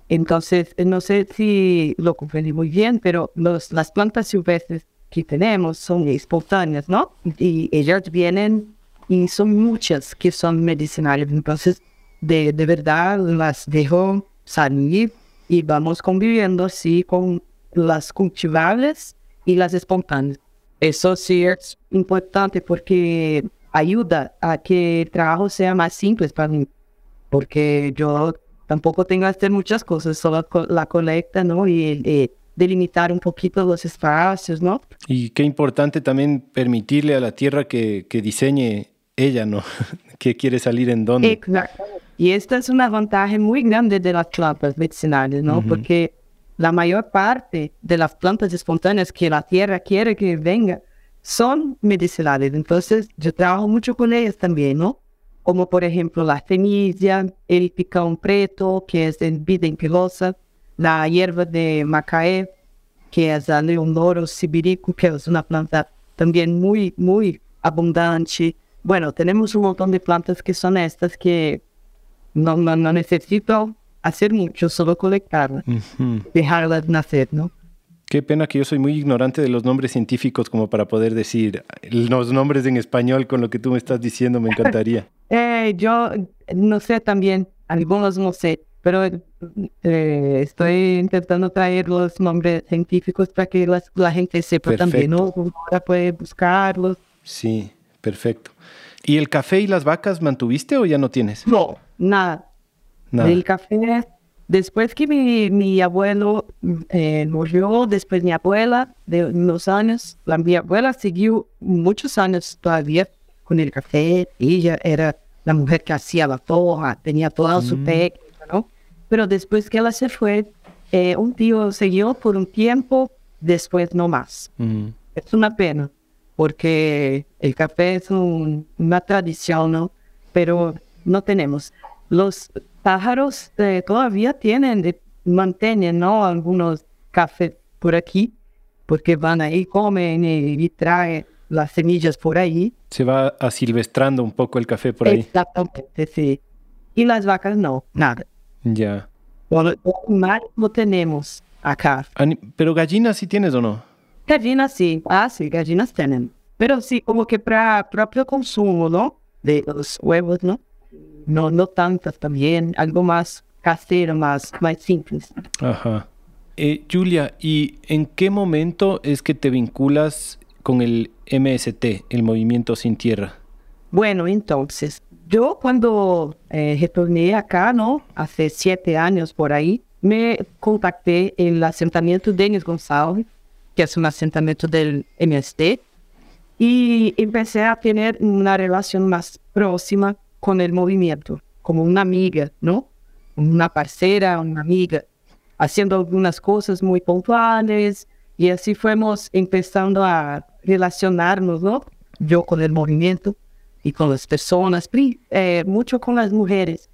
Entonces, no sé si lo comprendí muy bien, pero los, las plantas silvestres que tenemos son espontáneas, ¿no? Y ellas vienen y son muchas que son medicinales. Entonces, de, de verdad las dejo salir y vamos conviviendo así con las cultivables y las espontáneas. Eso sí es importante porque ayuda a que el trabajo sea más simple para mí, porque yo tampoco tengo que hacer muchas cosas, solo la colecta, ¿no? Y, delimitar un poquito los espacios, ¿no? Y qué importante también permitirle a la tierra que, que diseñe ella, ¿no? que quiere salir en dónde. Exacto. Y esta es una ventaja muy grande de las plantas medicinales, ¿no? Porque la mayor parte de las plantas espontáneas que la tierra quiere que venga son medicinales. Entonces, yo trabajo mucho con ellas también, ¿no? como por ejemplo la semilla, el picón preto, que es de vida impilosa, la hierba de macaé, que es el leonoro sibirico, que es una planta también muy, muy abundante. Bueno, tenemos un montón de plantas que son estas que no, no, necesito hacer mucho, solo colectarlas, dejarlas nacer, ¿no? Qué pena que yo soy muy ignorante de los nombres científicos como para poder decir los nombres en español con lo que tú me estás diciendo, me encantaría. eh, yo no sé también, algunos no sé, pero eh, estoy intentando traer los nombres científicos para que la gente sepa también, ¿no? Para puede buscarlos. Sí, perfecto. ¿Y el café y las vacas mantuviste o ya no tienes? No, nada. Nada. El café Después que mi, mi abuelo eh, murió, después mi abuela, de unos años, la, mi abuela siguió muchos años todavía con el café. Ella era la mujer que hacía la toja, tenía toda su mm. técnica, ¿no? Pero después que ella se fue, eh, un tío siguió por un tiempo, después no más. Mm. Es una pena, porque el café es una tradición, ¿no? Pero no tenemos. Los pájaros eh, todavía tienen, de, mantienen, ¿no? Algunos cafés por aquí, porque van ahí, comen y, traen las semillas por ahí. Se va asilvestrando un poco el café por ahí. Exactamente, sí. Y las vacas no, nada. Ya. Bueno, mar no tenemos acá. Pero gallinas sí tienes o no? Gallinas sí, ah, sí, gallinas tienen. Pero sí, como que para propio consumo, ¿no? De los huevos, ¿no? No, no tantas también, algo más casero, más, más simples. Ajá. Eh, Julia, ¿y en qué momento es que te vinculas con el MST, el Movimiento Sin Tierra? Bueno, entonces, yo cuando eh, retorné acá, ¿no? Hace siete años por ahí, me contacté en el asentamiento Denis González, que es un asentamiento del MST, y empecé a tener una relación más próxima con el movimiento, como una amiga, ¿no? Una parcera, una amiga, haciendo algunas cosas muy puntuales y así fuimos empezando a relacionarnos, ¿no? Yo con el movimiento y con las personas, eh, mucho con las mujeres,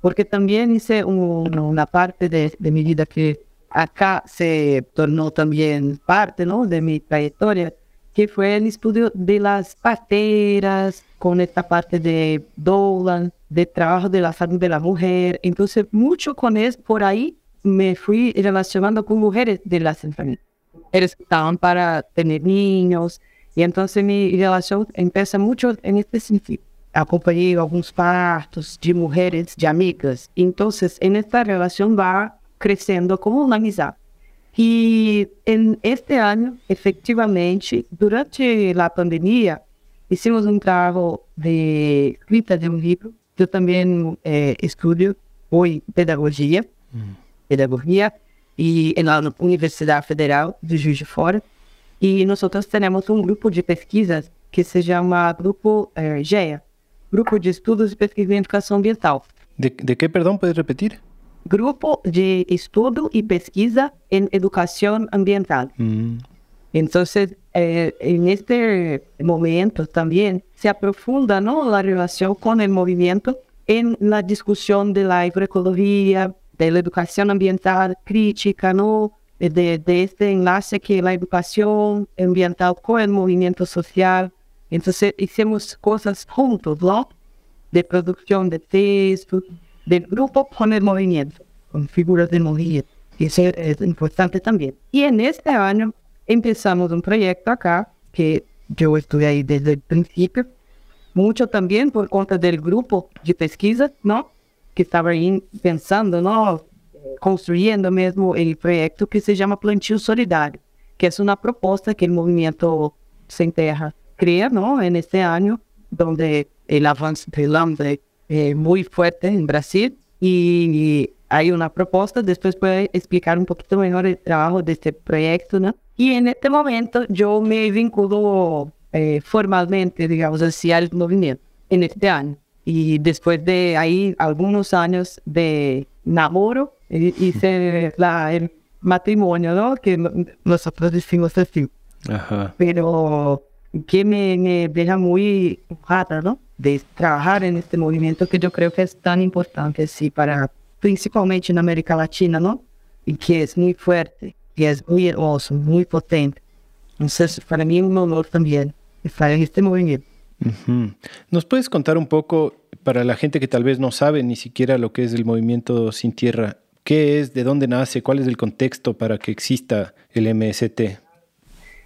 porque también hice una parte de, de mi vida que acá se tornó también parte, ¿no? De mi trayectoria que fue el estudio de las parteras, con esta parte de doula, de trabajo de la salud de la mujer. Entonces, mucho con eso, por ahí me fui relacionando con mujeres de las enfermedades. Mujeres estaban para tener niños. Y entonces mi relación empieza mucho en este sentido. Acompañé algunos partos de mujeres, de amigas. Entonces, en esta relación va creciendo como una amistad. Y en este año, efectivamente, durante la pandemia, hicimos un trabajo de escrita de un libro. Yo también eh, estudio hoy pedagogía, mm. pedagogía, y en la Universidad Federal de Juiz de Fora. Y nosotros tenemos un grupo de pesquisas que se llama Grupo eh, GEA, Grupo de Estudos de Pesquisa em Educação Ambiental. ¿De, ¿De qué, perdón, puedes repetir? Grupo de Estudo y Pesquisa en Educación Ambiental. Mm. Entonces, eh, en este momento también se aprofunda ¿no? la relación con el movimiento en la discusión de la agroecología, de la educación ambiental crítica, ¿no? de, de este enlace que la educación ambiental con el movimiento social. Entonces, hicimos cosas juntos, ¿no? De producción de Facebook, del grupo con el movimiento, con figuras del movimiento. Eso es importante también. Y en este año empezamos un proyecto acá, que yo estuve ahí desde el principio, mucho también por cuenta del grupo de pesquisa, ¿no? Que estaba ahí pensando, ¿no? Construyendo mesmo el proyecto que se llama Plantio Solidario, que es una propuesta que el movimiento Sem Terra crea, ¿no? En este año, donde el avance del hambre es muy fuerte en Brasil y hay una propuesta, después puedo explicar un poquito mejor el trabajo de este proyecto, ¿no? Y en este momento yo me vinculo eh, formalmente, digamos así, al movimiento en este año. Y después de ahí algunos años de namoro, hice la, el matrimonio, ¿no? Que nosotros decimos así. Ajá. Pero que me, me deja muy honrada, ¿no? De trabajar en este movimiento que yo creo que es tan importante, sí, para principalmente en América Latina, ¿no? Y que es muy fuerte, y es muy hermoso, muy potente. Entonces, para mí es un honor también estar en este movimiento. ¿Nos puedes contar un poco, para la gente que tal vez no sabe ni siquiera lo que es el movimiento Sin Tierra, qué es, de dónde nace, cuál es el contexto para que exista el MST?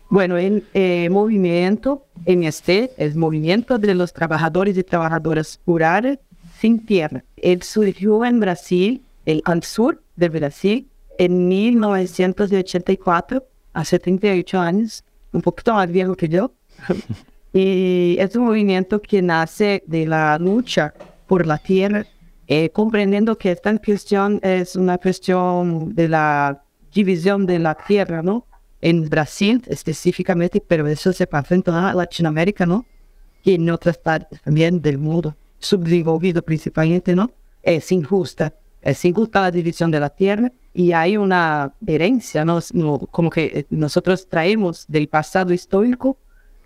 Bueno, el eh, movimiento MST es Movimiento de los Trabajadores y Trabajadoras Rurales Sin Tierra. Él surgió en Brasil, el, al sur de Brasil, en 1984, hace 38 años, un poquito más viejo que yo. y es un movimiento que nace de la lucha por la tierra, eh, comprendiendo que esta cuestión es una cuestión de la división de la tierra, ¿no? En Brasil específicamente, pero eso se pasa en toda Latinoamérica, ¿no? Y en otras partes también del mundo, subdesenvolvido principalmente, ¿no? Es injusta, es injusta la división de la tierra y hay una herencia, ¿no? como que eh, nosotros traemos del pasado histórico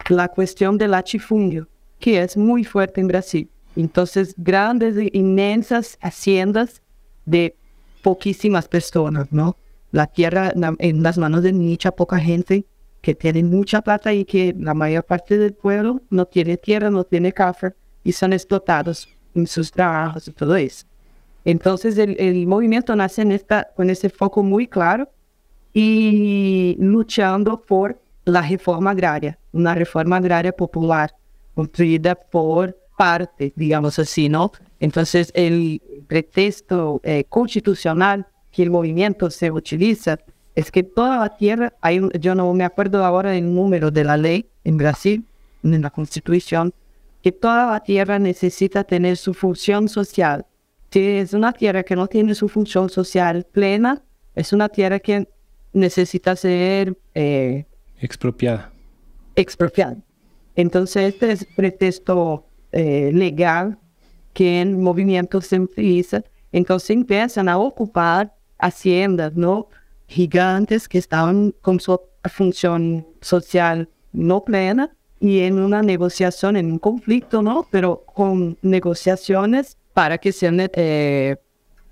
la cuestión del latifundio, que es muy fuerte en Brasil. Entonces, grandes, inmensas haciendas de poquísimas personas, ¿no? La tierra en las manos de mucha poca gente que tiene mucha plata y que la mayor parte del pueblo no tiene tierra, no tiene café y son explotados en sus trabajos y todo eso. Entonces el, movimiento nace en esta, con ese foco muy claro y luchando por la reforma agraria, una reforma agraria popular construida por parte, digamos así, ¿no? Entonces el pretexto eh, constitucional que el movimiento se utiliza es que toda la tierra, hay yo no me acuerdo ahora el número de la ley en Brasil, en la constitución, que toda la tierra necesita tener su función social si es una tierra que no tiene su función social plena, es una tierra que necesita ser eh, expropiada. Expropiada. Entonces, este es pretexto eh, legal que el movimiento se utiliza. Entonces, empiezan a ocupar haciendas ¿no? gigantes que estaban con su función social no plena y en una negociación, en un conflicto, ¿no? Pero con negociaciones para que sean é,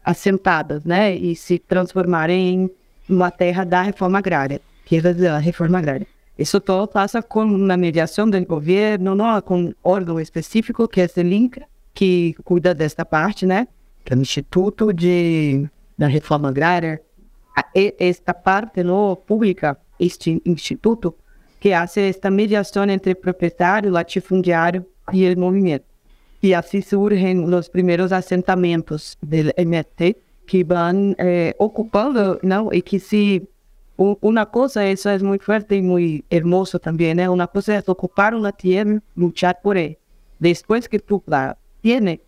assentadas, né, e se transformarem em uma terra da reforma agrária, tierras da reforma agrária. Isso todo passa com uma mediação do governo, não, com um órgão específico que é o INCA, que cuida desta parte, né, que é o Instituto de da Reforma Agrária. Esta parte no pública, este instituto, que faz esta mediação entre proprietário, latifundiário e o movimento. Y así surgen los primeros asentamientos del MT que van eh, ocupando, ¿no? Y que si una cosa, eso es muy fuerte y muy hermoso también, ¿eh? Una cosa es ocupar una tierra, luchar por ella. Después que tú la tienes,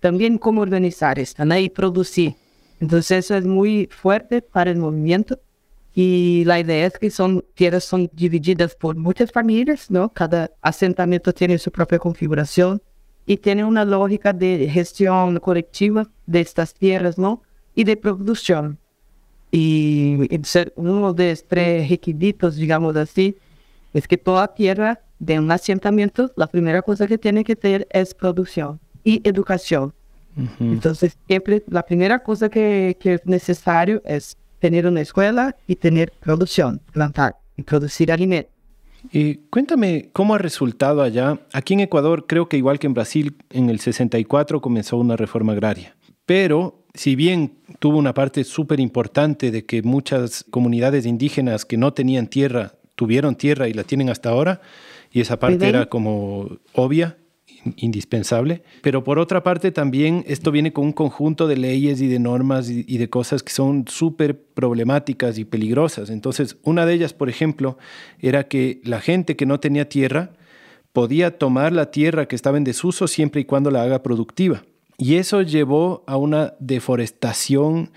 también cómo organizar esta, ¿no? Y producir. Entonces eso es muy fuerte para el movimiento. Y la idea es que son tierras son divididas por muchas familias, ¿no? Cada asentamiento tiene su propia configuración y tiene una lógica de gestión colectiva de estas tierras, ¿no? Y de producción. Y uno de los requisitos, digamos así, es que toda tierra de un asentamiento, la primera cosa que tiene que tener es producción y educación. Entonces, siempre la primera cosa que, que, es necesario es tener una escuela y tener producción, plantar y producir alimentos. Y cuéntame cómo ha resultado allá. Aquí en Ecuador, creo que igual que en Brasil, en el 64 comenzó una reforma agraria. Pero si bien tuvo una parte súper importante de que muchas comunidades indígenas que no tenían tierra tuvieron tierra y la tienen hasta ahora, y esa parte era como obvia, indispensable. Pero por otra parte también esto viene con un conjunto de leyes y de normas y, de cosas que son súper problemáticas y peligrosas. Entonces, una de ellas, por ejemplo, era que la gente que no tenía tierra podía tomar la tierra que estaba en desuso siempre y cuando la haga productiva. Y eso llevó a una deforestación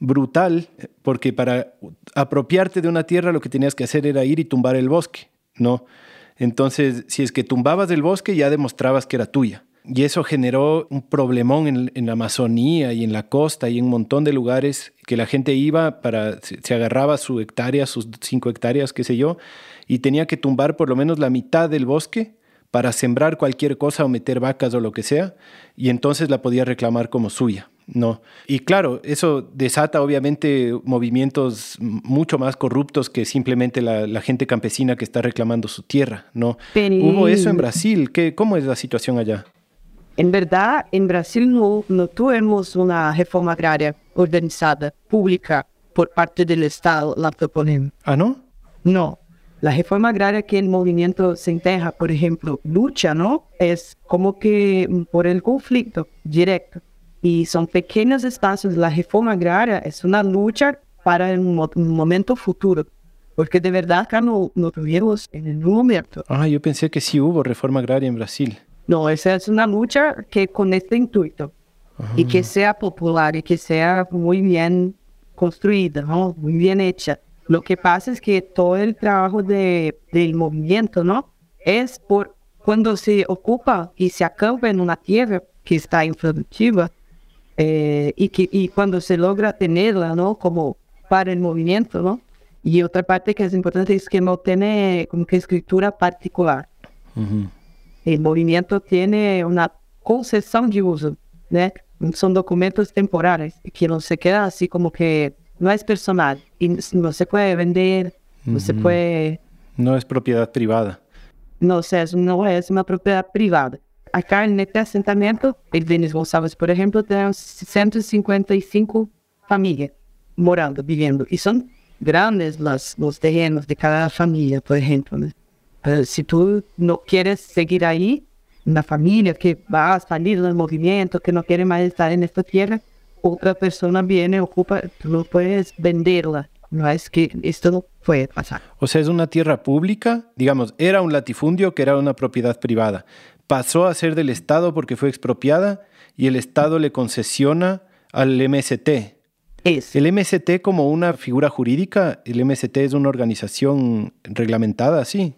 brutal, porque para apropiarte de una tierra lo que tenías que hacer era ir y tumbar el bosque, ¿no? Entonces, si es que tumbabas del bosque, ya demostrabas que era tuya. Y eso generó un problemón en, la Amazonía y en la costa y en un montón de lugares que la gente iba para, se, agarraba su hectárea, sus cinco hectáreas, qué sé yo, y tenía que tumbar por lo menos la mitad del bosque para sembrar cualquier cosa o meter vacas o lo que sea, y entonces la podía reclamar como suya. No. Y claro, eso desata obviamente movimientos mucho más corruptos que simplemente la, gente campesina que está reclamando su tierra, ¿no? Hubo eso en Brasil. ¿Qué, ¿Cómo es la situación allá? En verdad, en Brasil no, no tuvimos una reforma agraria organizada, pública, por parte del Estado, la proponemos. ¿Ah, no? No. La reforma agraria que el movimiento Sem Terra, por ejemplo, lucha, ¿no? Es como que por el conflicto directo y son pequeños espacios. La reforma agraria es una lucha para un, momento futuro, porque de verdad acá no, no tuvimos en el momento. Ah, yo pensé que sí hubo reforma agraria en Brasil. No, esa es una lucha que con este intuito y que sea popular y que sea muy bien construida, ¿no? muy bien hecha. Lo que pasa es que todo el trabajo de, del movimiento, ¿no? Es por cuando se ocupa y se acampa en una tierra que está improductiva, eh, y, que, y cuando se logra tenerla, ¿no? Como para el movimiento, ¿no? Y otra parte que es importante es que no tiene como que escritura particular. El movimiento tiene una concesión de uso, ¿no? Son documentos temporales que no se queda así como que no es personal y no se puede vender, no se puede... No es propiedad privada. No, o sea, no es una propiedad privada. Acá en este asentamiento, el Denis Gonçalves, por ejemplo, tenemos 155 familias morando, viviendo. Y son grandes los, los terrenos de cada familia, por ejemplo. Pero si tú no quieres seguir ahí, una familia que va a salir del movimiento, que no quiere más estar en esta tierra, otra persona viene, ocupa, tú no puedes venderla. No es que esto no puede pasar. O sea, es una tierra pública, digamos, era un latifundio que era una propiedad privada, pasó a ser del Estado porque fue expropiada y el Estado le concesiona al MST. Es. El MST como una figura jurídica, el MST es una organización reglamentada, ¿sí?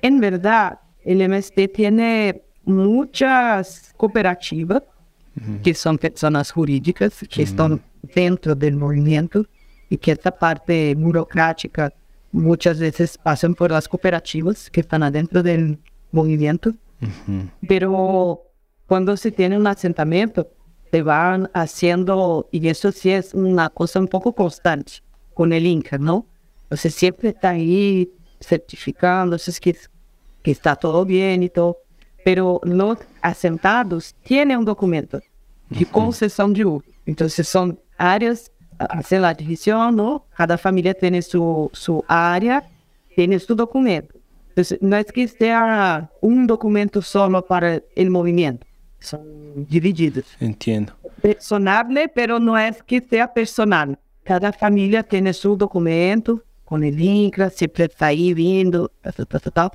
En verdad, el MST tiene muchas cooperativas que son personas jurídicas que están dentro del movimiento y que esta parte burocrática muchas veces pasan por las cooperativas que están adentro del movimiento. Pero cuando se tiene un asentamiento, se van haciendo, y eso sí es una cosa un poco constante con el Inca, ¿no? O sea, siempre está ahí certificando, que, que está todo bien y todo, pero los asentados tienen un documento de concesión de uso. Entonces son áreas, hacen la división, ¿no? Cada familia tiene su, su área, tiene su documento. Entonces, no es que sea un documento solo para el movimiento, son divididos. Entiendo. Personable, pero no es que sea personal. Cada familia tiene su documento con el INCRA, siempre está ahí viendo, tal, tal, tal,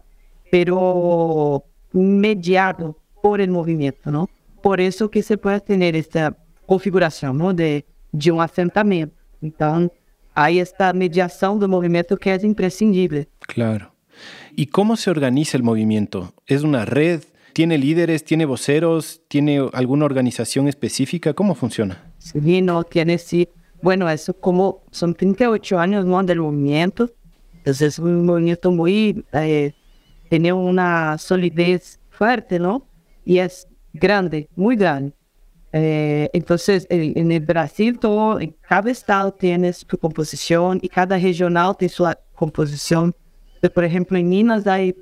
pero mediado por el movimiento, ¿no? Por eso que se puede tener esta configuración, ¿no? De, de un asentamiento. Entonces, hay esta mediación del movimiento que es imprescindible. Claro. ¿Y cómo se organiza el movimiento? ¿Es una red? ¿Tiene líderes? ¿Tiene voceros? ¿Tiene alguna organización específica? ¿Cómo funciona? Sí, no, tiene sí bueno, eso como son 38 años ¿no? del movimiento, entonces es un movimiento muy, eh, tiene una solidez fuerte, ¿no? Y es grande, muy grande. Eh, entonces, en, el Brasil, todo, en cada estado tiene su composición y cada regional tiene su composición. Por ejemplo, en Minas hay,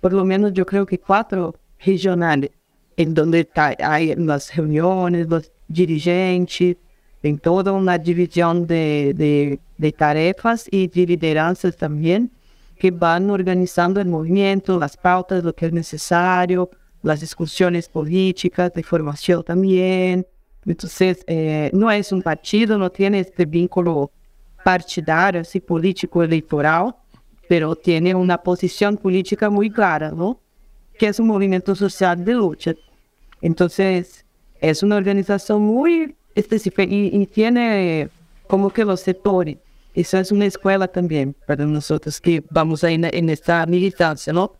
por lo menos, yo creo que cuatro regionales, en donde hay las reuniones, los dirigentes, en toda una división de, de, de tarefas y de lideranzas también, que van organizando el movimiento, las pautas, lo que es necesario, las discusiones políticas, de formación también. Entonces, eh, no es un partido, no tiene este vínculo partidario, así político electoral, pero tiene una posición política muy clara, ¿no? Que es un movimiento social de lucha. Entonces, es una organización muy específica y, y tiene como que los sectores. Eso es una escuela también para nosotros que vamos ahí en esta militancia, ¿no?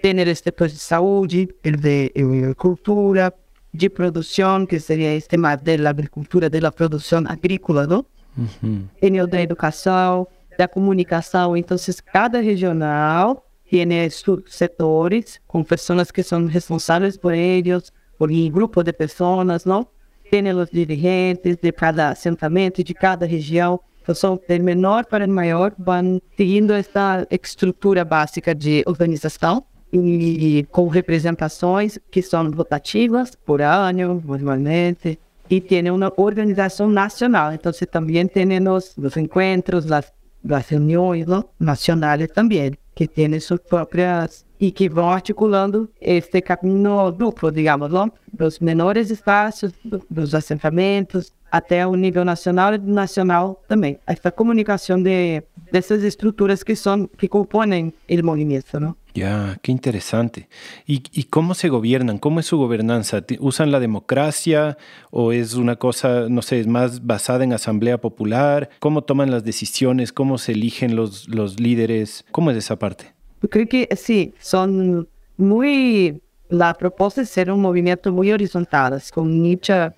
tener este pues de salud, el de eh, cultura, de producción, que sería este más de la agricultura, de la producción agrícola, ¿no? Uh En el de educación, de comunicación. Entonces, cada regional tiene sus sectores con personas que son responsables por ellos, por un grupo de personas, ¿no? Tiene los dirigentes de cada asentamiento, de cada región. Então, del menor para el mayor van seguindo esta estrutura básica de organização e com representações que são rotativas por ano, normalmente, e tem uma organização nacional. Então, também tem os, os encontros, as, as reuniões ¿no? nacionais também, que têm suas próprias e que vão articulando este caminho duplo, digamos, não? dos menores espaços, dos assentamentos, até o nível nacional e nacional também. Essa comunicação de dessas estruturas que são que compõem o movimento, não? Ya, qué interesante. ¿Y, ¿Y, cómo se gobiernan? ¿Cómo es su gobernanza? ¿Usan la democracia o es una cosa, no sé, más basada en asamblea popular? ¿Cómo toman las decisiones? ¿Cómo se eligen los, los líderes? ¿Cómo es esa parte? Creo que sí, son muy... La propuesta es ser un movimiento muy horizontal, con mucha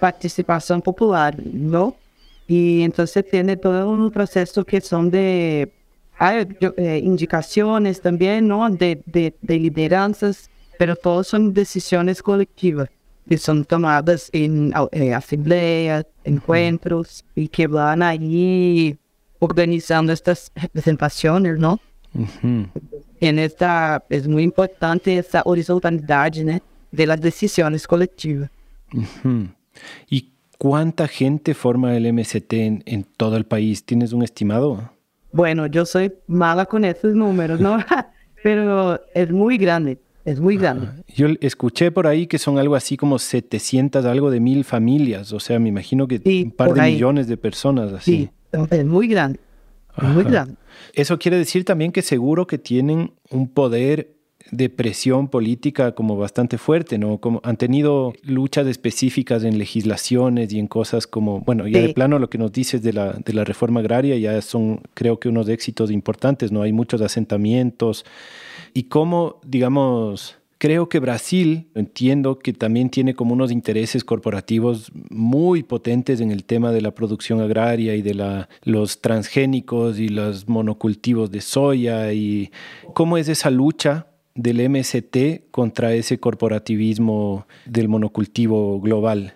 participación popular, ¿no? Y entonces tiene todo un proceso que son de hay eh, indicaciones también, ¿no? De, de, pero todas son decisiones colectivas que son tomadas en, en asambleas, encuentros, y que van ahí organizando estas representaciones, ¿no? En esta, es muy importante esa horizontalidad ¿no? de las decisiones colectivas. ¿Y cuánta gente forma el MST en, en todo el país? ¿Tienes un estimado? Bueno, yo soy mala con esos números, ¿no? Pero es muy grande, es muy grande. Yo escuché por ahí que son algo así como 700, algo de mil familias, o sea, me imagino que un par de millones de personas así. Sí, es muy grande, Eso quiere decir también que seguro que tienen un poder de presión política como bastante fuerte, ¿no? Como han tenido luchas específicas en legislaciones y en cosas como, bueno, ya de plano lo que nos dices de la, de la reforma agraria ya son, creo que unos éxitos importantes, ¿no? Hay muchos asentamientos y cómo, digamos, creo que Brasil, entiendo que también tiene como unos intereses corporativos muy potentes en el tema de la producción agraria y de la, los transgénicos y los monocultivos de soya y cómo es esa lucha del MST contra ese corporativismo del monocultivo global?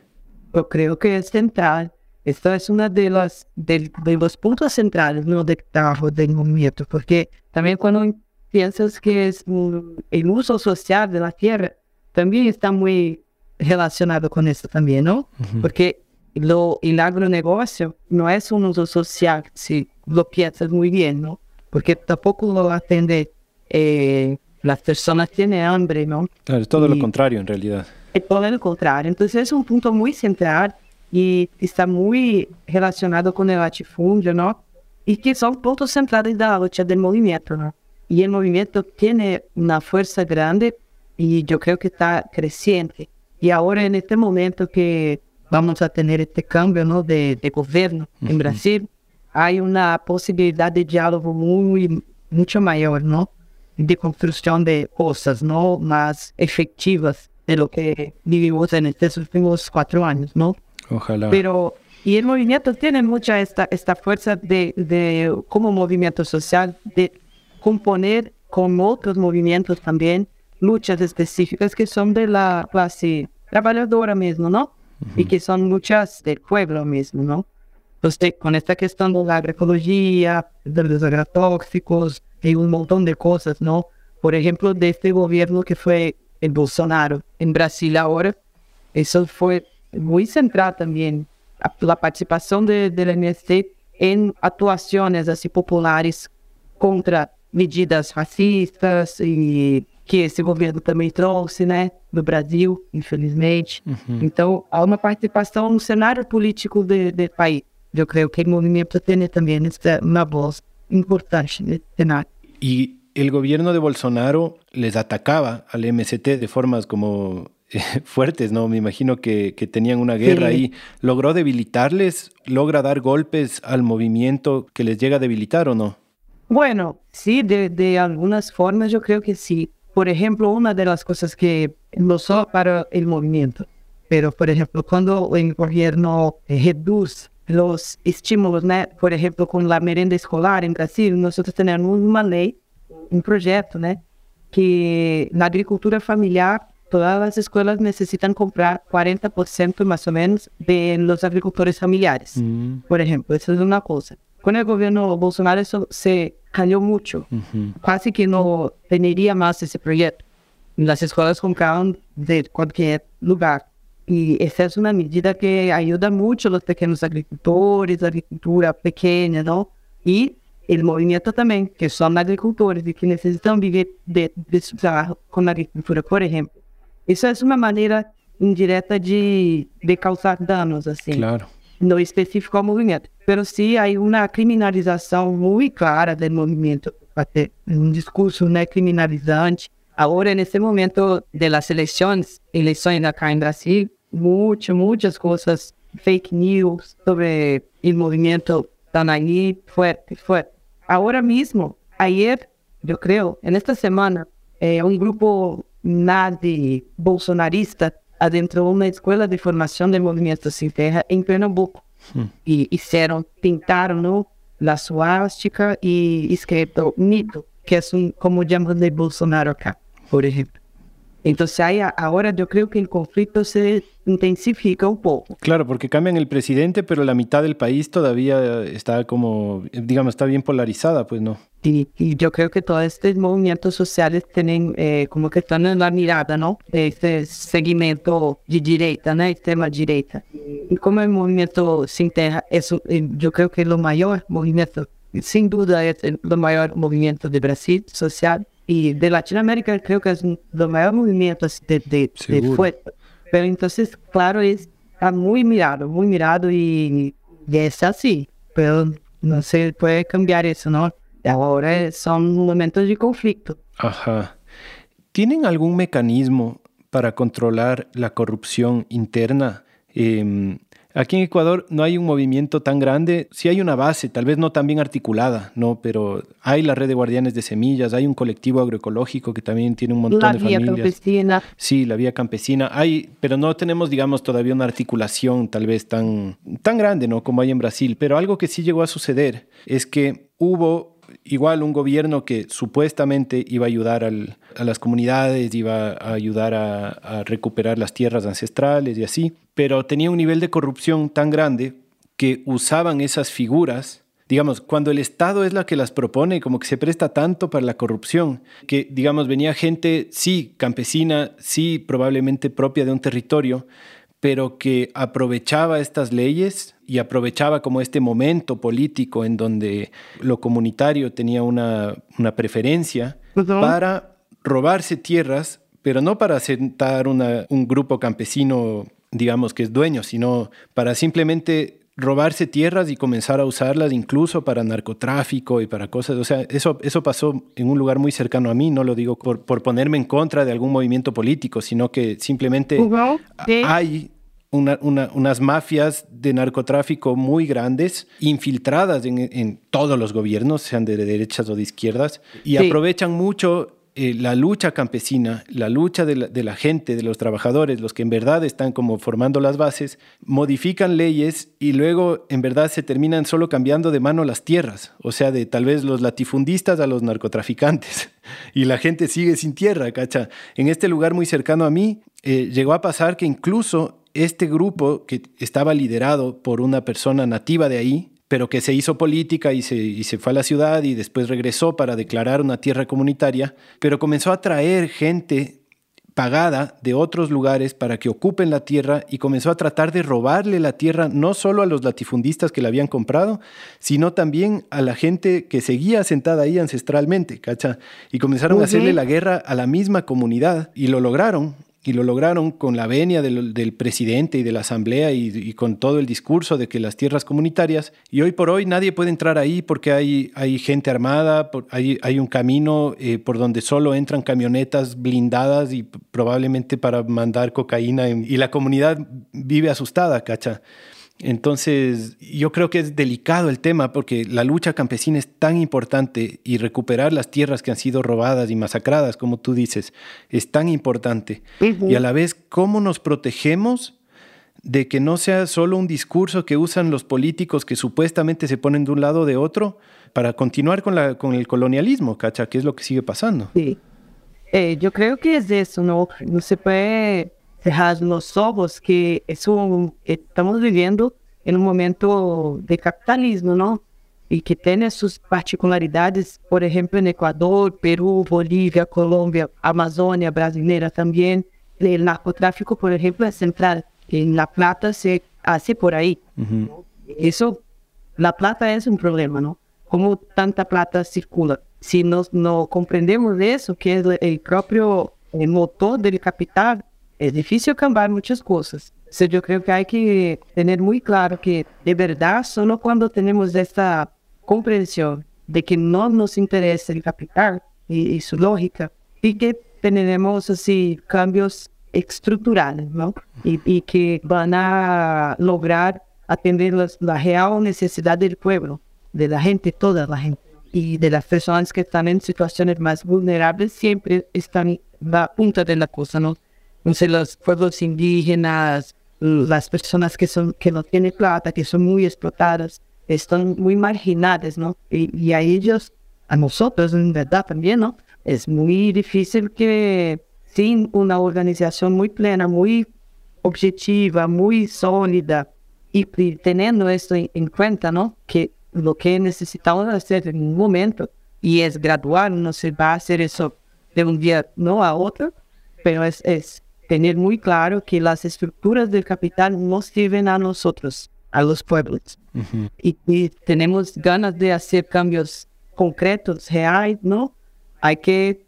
Yo creo que es central. Esto es uno de de, de los puntos centrales ¿no? de trabajo del movimiento, porque también cuando piensas que es un, el uso social de la tierra, también está muy relacionado con esto también, ¿no? Uh -huh. Porque lo, el agronegocio no es un uso social, si lo piensas muy bien, ¿no? Porque tampoco lo atende eh, las personas tienen hambre, ¿no? Claro, es todo y, lo contrario en realidad. Es todo lo contrario. Entonces es un punto muy central y está muy relacionado con el latifundio, ¿no? Y que son puntos centrales de la lucha del movimiento, ¿no? Y el movimiento tiene una fuerza grande y yo creo que está creciente. Y ahora en este momento que vamos a tener este cambio, ¿no? De, de gobierno uh -huh. en Brasil, hay una posibilidad de diálogo muy, mucho mayor, ¿no? de construcción de cosas no más efectivas de lo que vivimos en estos últimos cuatro años, ¿no? Ojalá. Pero Y el movimiento tiene mucha esta, esta fuerza de, de, como movimiento social, de componer con otros movimientos también luchas específicas que son de la clase trabajadora mismo, ¿no? Y que son luchas del pueblo mismo, ¿no? Entonces, con esta cuestión de la agroecología, de los agrotóxicos y un montón de cosas, ¿no? Por ejemplo, de este gobierno que fue el Bolsonaro en Brasil ahora, eso fue muy central también, la participación de, del MST en actuaciones así populares contra medidas racistas e que esse governo também trouxe, né, no Brasil, infelizmente. Uhum. Então, há uma participação no cenário político do país. Eu creio que o movimento tem também uma voz importante nesse cenário. E o governo de Bolsonaro les atacava al MST de formas como fuertes, ¿no? Me imagino que, que tenían una guerra sí. ahí. ¿Logró debilitarles? ¿Logra dar golpes al movimiento que les llega a debilitar o no? Bueno, sí, de, de algunas formas yo creo que sí. Por ejemplo, una de las cosas que no solo para el movimiento, pero por ejemplo, cuando el gobierno reduce los estímulos, ¿no? por ejemplo, con la merenda escolar en Brasil, nosotros tenemos una ley, un proyecto, ¿no? que la agricultura familiar, todas las escuelas necesitan comprar 40% más o menos de los agricultores familiares. Mm. Por ejemplo, eso es una cosa. Con el gobierno Bolsonaro eso se cayó mucho. Uh-huh. Casi que no tendría más ese proyecto. Las escuelas compraban de cualquier lugar. Y esa es una medida que ayuda mucho a los pequeños agricultores, la agricultura pequeña, ¿no? Y el movimiento también, que son agricultores y que necesitan vivir de, de su trabajo con la agricultura, por ejemplo. Eso es una manera indirecta de, de causar danos, así. Claro. no específico ao movimento. Mas sim, há uma criminalização muito clara do movimento, um discurso né, criminalizante. Agora, nesse momento das eleições, eleições aqui em Brasil, muitas, muitas coisas, fake news sobre o movimento estão aí, forte, forte. Agora mesmo, ayer, eu creio, nesta semana, eh, um grupo nazi bolsonarista adentrou uma escola de formação de movimento sem terra em Pernambuco. Hum. E fizeram, pintaram no, a suástica e escreveram mito, que é um, como chamamos de Bolsonaro acá, por exemplo. Entonces ahí ahora yo creo que el conflicto se intensifica un poco. Claro, porque cambian el presidente, pero la mitad del país todavía está como, digamos, está bien polarizada, pues no. Sí, y yo creo que todos estos movimientos sociales tienen eh, como que están en la mirada, ¿no? Este seguimiento de derecha, ¿no? Extrema derecha. Y como el movimiento sin terra, eso, eh, yo creo que lo mayor movimiento, sin duda es el mayor movimiento de Brasil social y de Latinoamérica creo que es el mayor movimiento de, de, de fuerza. Pero entonces, claro, está muy mirado, muy mirado y, y, es así. Pero no se puede cambiar eso, ¿no? Ahora son momentos de conflicto. Ajá. ¿Tienen algún mecanismo para controlar la corrupción interna? Eh, Aquí en Ecuador no hay un movimiento tan grande, sí hay una base, tal vez no tan bien articulada, no, pero hay la red de guardianes de semillas, hay un colectivo agroecológico que también tiene un montón de familias. La vía campesina. Sí, la vía campesina. Hay, pero no tenemos, digamos, todavía una articulación tal vez tan, tan grande, ¿no? Como hay en Brasil. Pero algo que sí llegó a suceder es que hubo igual un gobierno que supuestamente iba a ayudar a las comunidades, iba a ayudar a, recuperar las tierras ancestrales y así, pero tenía un nivel de corrupción tan grande que usaban esas figuras. Digamos, cuando el Estado es la que las propone, como que se presta tanto para la corrupción, que, digamos, venía gente, sí, campesina, sí, probablemente propia de un territorio, pero que aprovechaba estas leyes y aprovechaba como este momento político en donde lo comunitario tenía una, una preferencia para robarse tierras, pero no para sentar una, un grupo campesino, digamos, que es dueño, sino para simplemente robarse tierras y comenzar a usarlas incluso para narcotráfico y para cosas. O sea, eso, eso pasó en un lugar muy cercano a mí, no lo digo por, por ponerme en contra de algún movimiento político, sino que simplemente hay una, una, unas mafias de narcotráfico muy grandes, infiltradas en, en, todos los gobiernos, sean de derechas o de izquierdas, y sí. aprovechan mucho eh, la lucha campesina, la lucha de la, gente, de los trabajadores, los que en verdad están como formando las bases, modifican leyes y luego en verdad se terminan solo cambiando de mano las tierras, o sea, de tal vez los latifundistas a los narcotraficantes. Y la gente sigue sin tierra, ¿cacha? En este lugar muy cercano a mí, eh, llegó a pasar que incluso este grupo que estaba liderado por una persona nativa de ahí, pero que se hizo política y se, se, fue a la ciudad y después regresó para declarar una tierra comunitaria, pero comenzó a traer gente pagada de otros lugares para que ocupen la tierra y comenzó a tratar de robarle la tierra no solo a los latifundistas que la habían comprado, sino también a la gente que seguía sentada ahí ancestralmente, ¿cacha? Y comenzaron a hacerle la guerra a la misma comunidad y lo lograron y lo lograron con la venia del, presidente y de la asamblea y, con todo el discurso de que las tierras comunitarias, y hoy por hoy nadie puede entrar ahí porque hay, hay gente armada, hay, hay un camino eh, por donde solo entran camionetas blindadas y probablemente para mandar cocaína, y la comunidad vive asustada, ¿cacha? Entonces, yo creo que es delicado el tema porque la lucha campesina es tan importante y recuperar las tierras que han sido robadas y masacradas, como tú dices, es tan importante. Y a la vez, ¿cómo nos protegemos de que no sea solo un discurso que usan los políticos que supuestamente se ponen de un lado o de otro para continuar con, la, con el colonialismo, ¿cacha? Que es lo que sigue pasando. Sí. Eh, yo creo que es eso, ¿no? No se puede cerrar los ojos que eso, estamos viviendo en un momento de capitalismo, ¿no? Y que tiene sus particularidades, por ejemplo, en Ecuador, Perú, Bolivia, Colombia, Amazônia brasileira también. El narcotráfico, por ejemplo, es central. En La Plata se hace por ahí. Eso, La Plata es un problema, ¿no? Como tanta plata circula. Si nos, no comprendemos eso, que es el propio el motor del capital, es difícil cambiar muchas cosas. yo creo que hay que tener muy claro que de verdad solo cuando tenemos esta comprensión de que no nos interesa el capital y, su lógica y que tenemos así cambios estructurales, ¿no? Y, que van a lograr atender la real necesidad del pueblo, de la gente, toda la gente. Y de las personas que están en situaciones más vulnerables siempre están la punta de la cosa, ¿no? Entonces los pueblos indígenas, las personas que, son, que no tienen plata, que son muy explotadas, están muy marginadas, ¿no? Y, a ellos, a nosotros en verdad también, ¿no? Es muy difícil que sin una organización muy plena, muy objetiva, muy sólida, y, teniendo esto en, cuenta, ¿no? Que lo que necesitamos hacer en un momento, y es gradual, no se va a hacer eso de un día no a otro, pero es, es tener muy claro que las estructuras del capital nos sirven a nosotros, a los pueblos. y, tenemos ganas de hacer cambios concretos, reales, ¿no? Hay que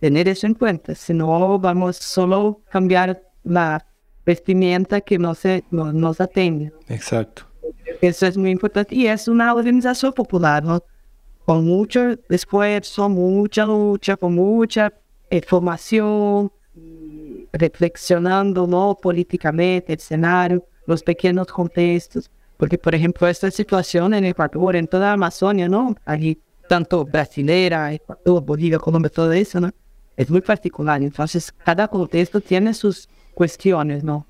tener eso en cuenta, si no vamos solo a cambiar la vestimenta que no se, no, nos atiende. Exacto. Eso es muy importante y es una organización popular, ¿no? Con mucho esfuerzo, mucha lucha, con mucha formación, reflexionando ¿no? políticamente el escenario, los pequeños contextos, porque por ejemplo esta situación en Ecuador, en toda la Amazonia, ¿no? Allí tanto brasilera, Ecuador, Bolivia, Colombia, todo eso, ¿no? Es muy particular, entonces cada contexto tiene sus cuestiones, ¿no?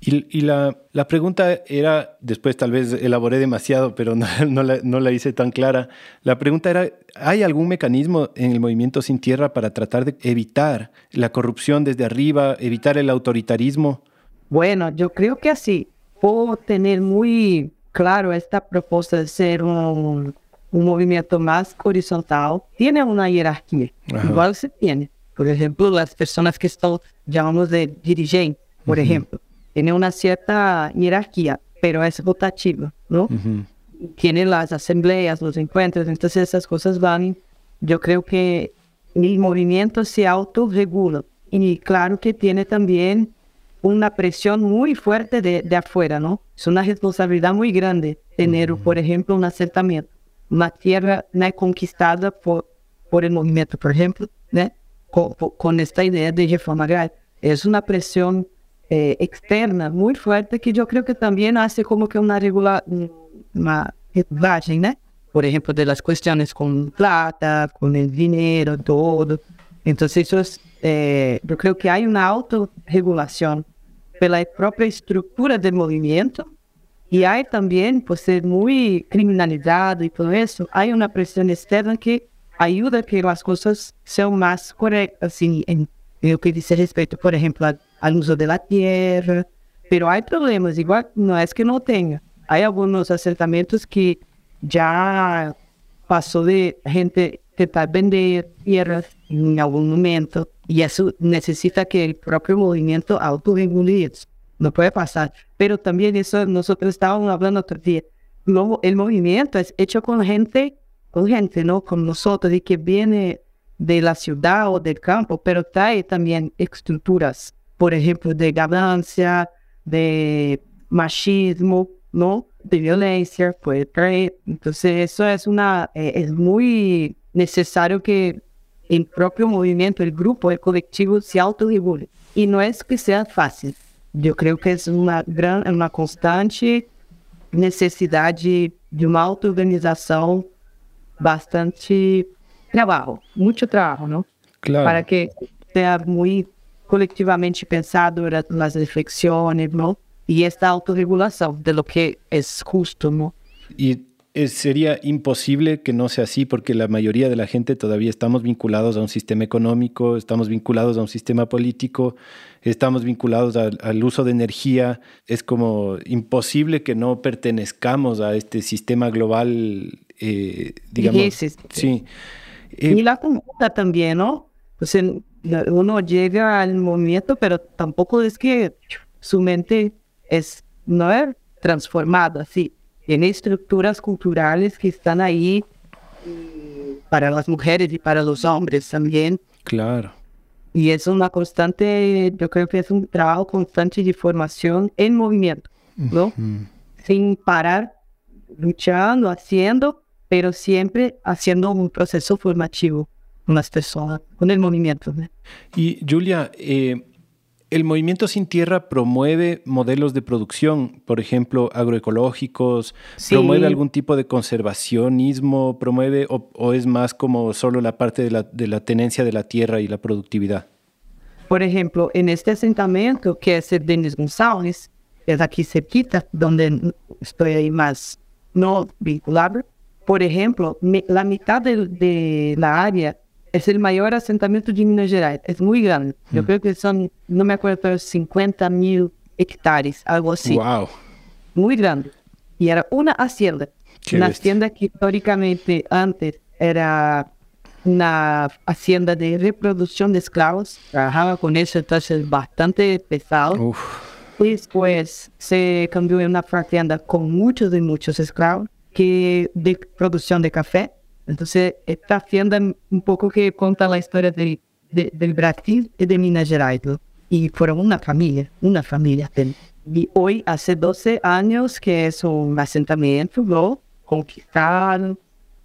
Y, la, la, pregunta era, después tal vez elaboré demasiado, pero no, no, la, no, la, hice tan clara. La pregunta era, ¿hay algún mecanismo en el movimiento sin tierra para tratar de evitar la corrupción desde arriba, evitar el autoritarismo? Bueno, yo creo que así. Puedo tener muy claro esta propuesta de ser un, un movimiento más horizontal. Tiene una jerarquía, igual se tiene por ejemplo, las personas que están, llamamos de dirigente, por ejemplo, tienen una cierta jerarquía, pero es rotativa, ¿no? Tienen las asambleas, los encuentros, entonces esas cosas van, yo creo que el movimiento se autorregula y claro que tiene también una presión muy fuerte de, de afuera, ¿no? Es una responsabilidad muy grande tener, por ejemplo, un asentamiento, una tierra ¿no? conquistada por, por el movimiento, por ejemplo, ¿no? Con, esta idea de reforma agraria. Es una presión eh, externa muy fuerte que yo creo que también hace como que una regula, regulación, ¿no? Por ejemplo, de las cuestiones con plata, con el dinero, todo. Entonces, eso es, eh, yo creo que hay una autorregulación de la propia estructura del movimiento y hay también, por ser muy criminalizado y todo eso, hay una presión externa que ayuda a que las cosas sean más correctas en, en, lo que dice respecto, por ejemplo, al, uso de la tierra. Pero hay problemas, igual no es que no tenga. Hay algunos asentamientos que ya pasó de gente intentar vender tierras en algún momento y eso necesita que el propio movimiento autorregule. No puede pasar. Pero también eso, nosotros estábamos hablando otro día, el movimiento es hecho con gente, gente, ¿no? Con nosotros y que viene de la ciudad o del campo, pero trae también estructuras, por ejemplo, de ganancia, de machismo, ¿no? De violencia, puede traer. Entonces, eso es una, eh, es muy necesario que el propio movimiento, el grupo, el colectivo se autorregule. Y no es que sea fácil. Yo creo que es una gran, una constante necesidad de uma auto-organização bastante trabalho, muito trabalho, não? Claro. Para que seja muito colectivamente pensado nas reflexões, não? E esta autorregulação de lo que é justo, não? E sería imposible que no sea así porque la mayoría de la gente todavía estamos vinculados a un sistema económico, estamos vinculados a un sistema político, estamos vinculados al, al uso de energía. Es como imposible que no pertenezcamos a este sistema global, eh, digamos. Sí. sí. Eh, y la conducta también, ¿no? Pues en, uno llega al movimiento, pero tampoco es que su mente es, no es transformada, sí tiene estructuras culturales que están ahí para las mujeres y para los hombres también. Claro. Y es una constante, yo creo que es un trabajo constante de formación en movimiento, ¿no? Sin parar, luchando, haciendo, pero siempre haciendo un proceso formativo con las personas, con el movimiento. Y Julia, eh, el movimiento sin tierra promueve modelos de producción, por ejemplo, agroecológicos, promueve algún tipo de conservacionismo, promueve o, es más como solo la parte de la, de la, tenencia de la tierra y la productividad. Por ejemplo, en este asentamiento que es el Denis González, es aquí cerquita, donde estoy ahí más no vinculado. Por ejemplo, la mitad de, de la área es el mayor asentamiento de Minas Gerais. Es muy grande. Yo mm. creo que son, no me acuerdo, pero 50 mil hectáreas, algo así. Wow. Muy grande. Y era una hacienda. una hacienda que históricamente antes era una hacienda de reproducción de esclavos. Trabajaba con eso, entonces bastante pesado. Después se cambió en una hacienda con muchos y muchos esclavos que de producción de café entonces, esta hacienda un poco que cuenta la historia del, del Brasil y de Minas Gerais. Y fueron una familia, una familia. Y hoy, hace 12 años que es un asentamiento, conquistado,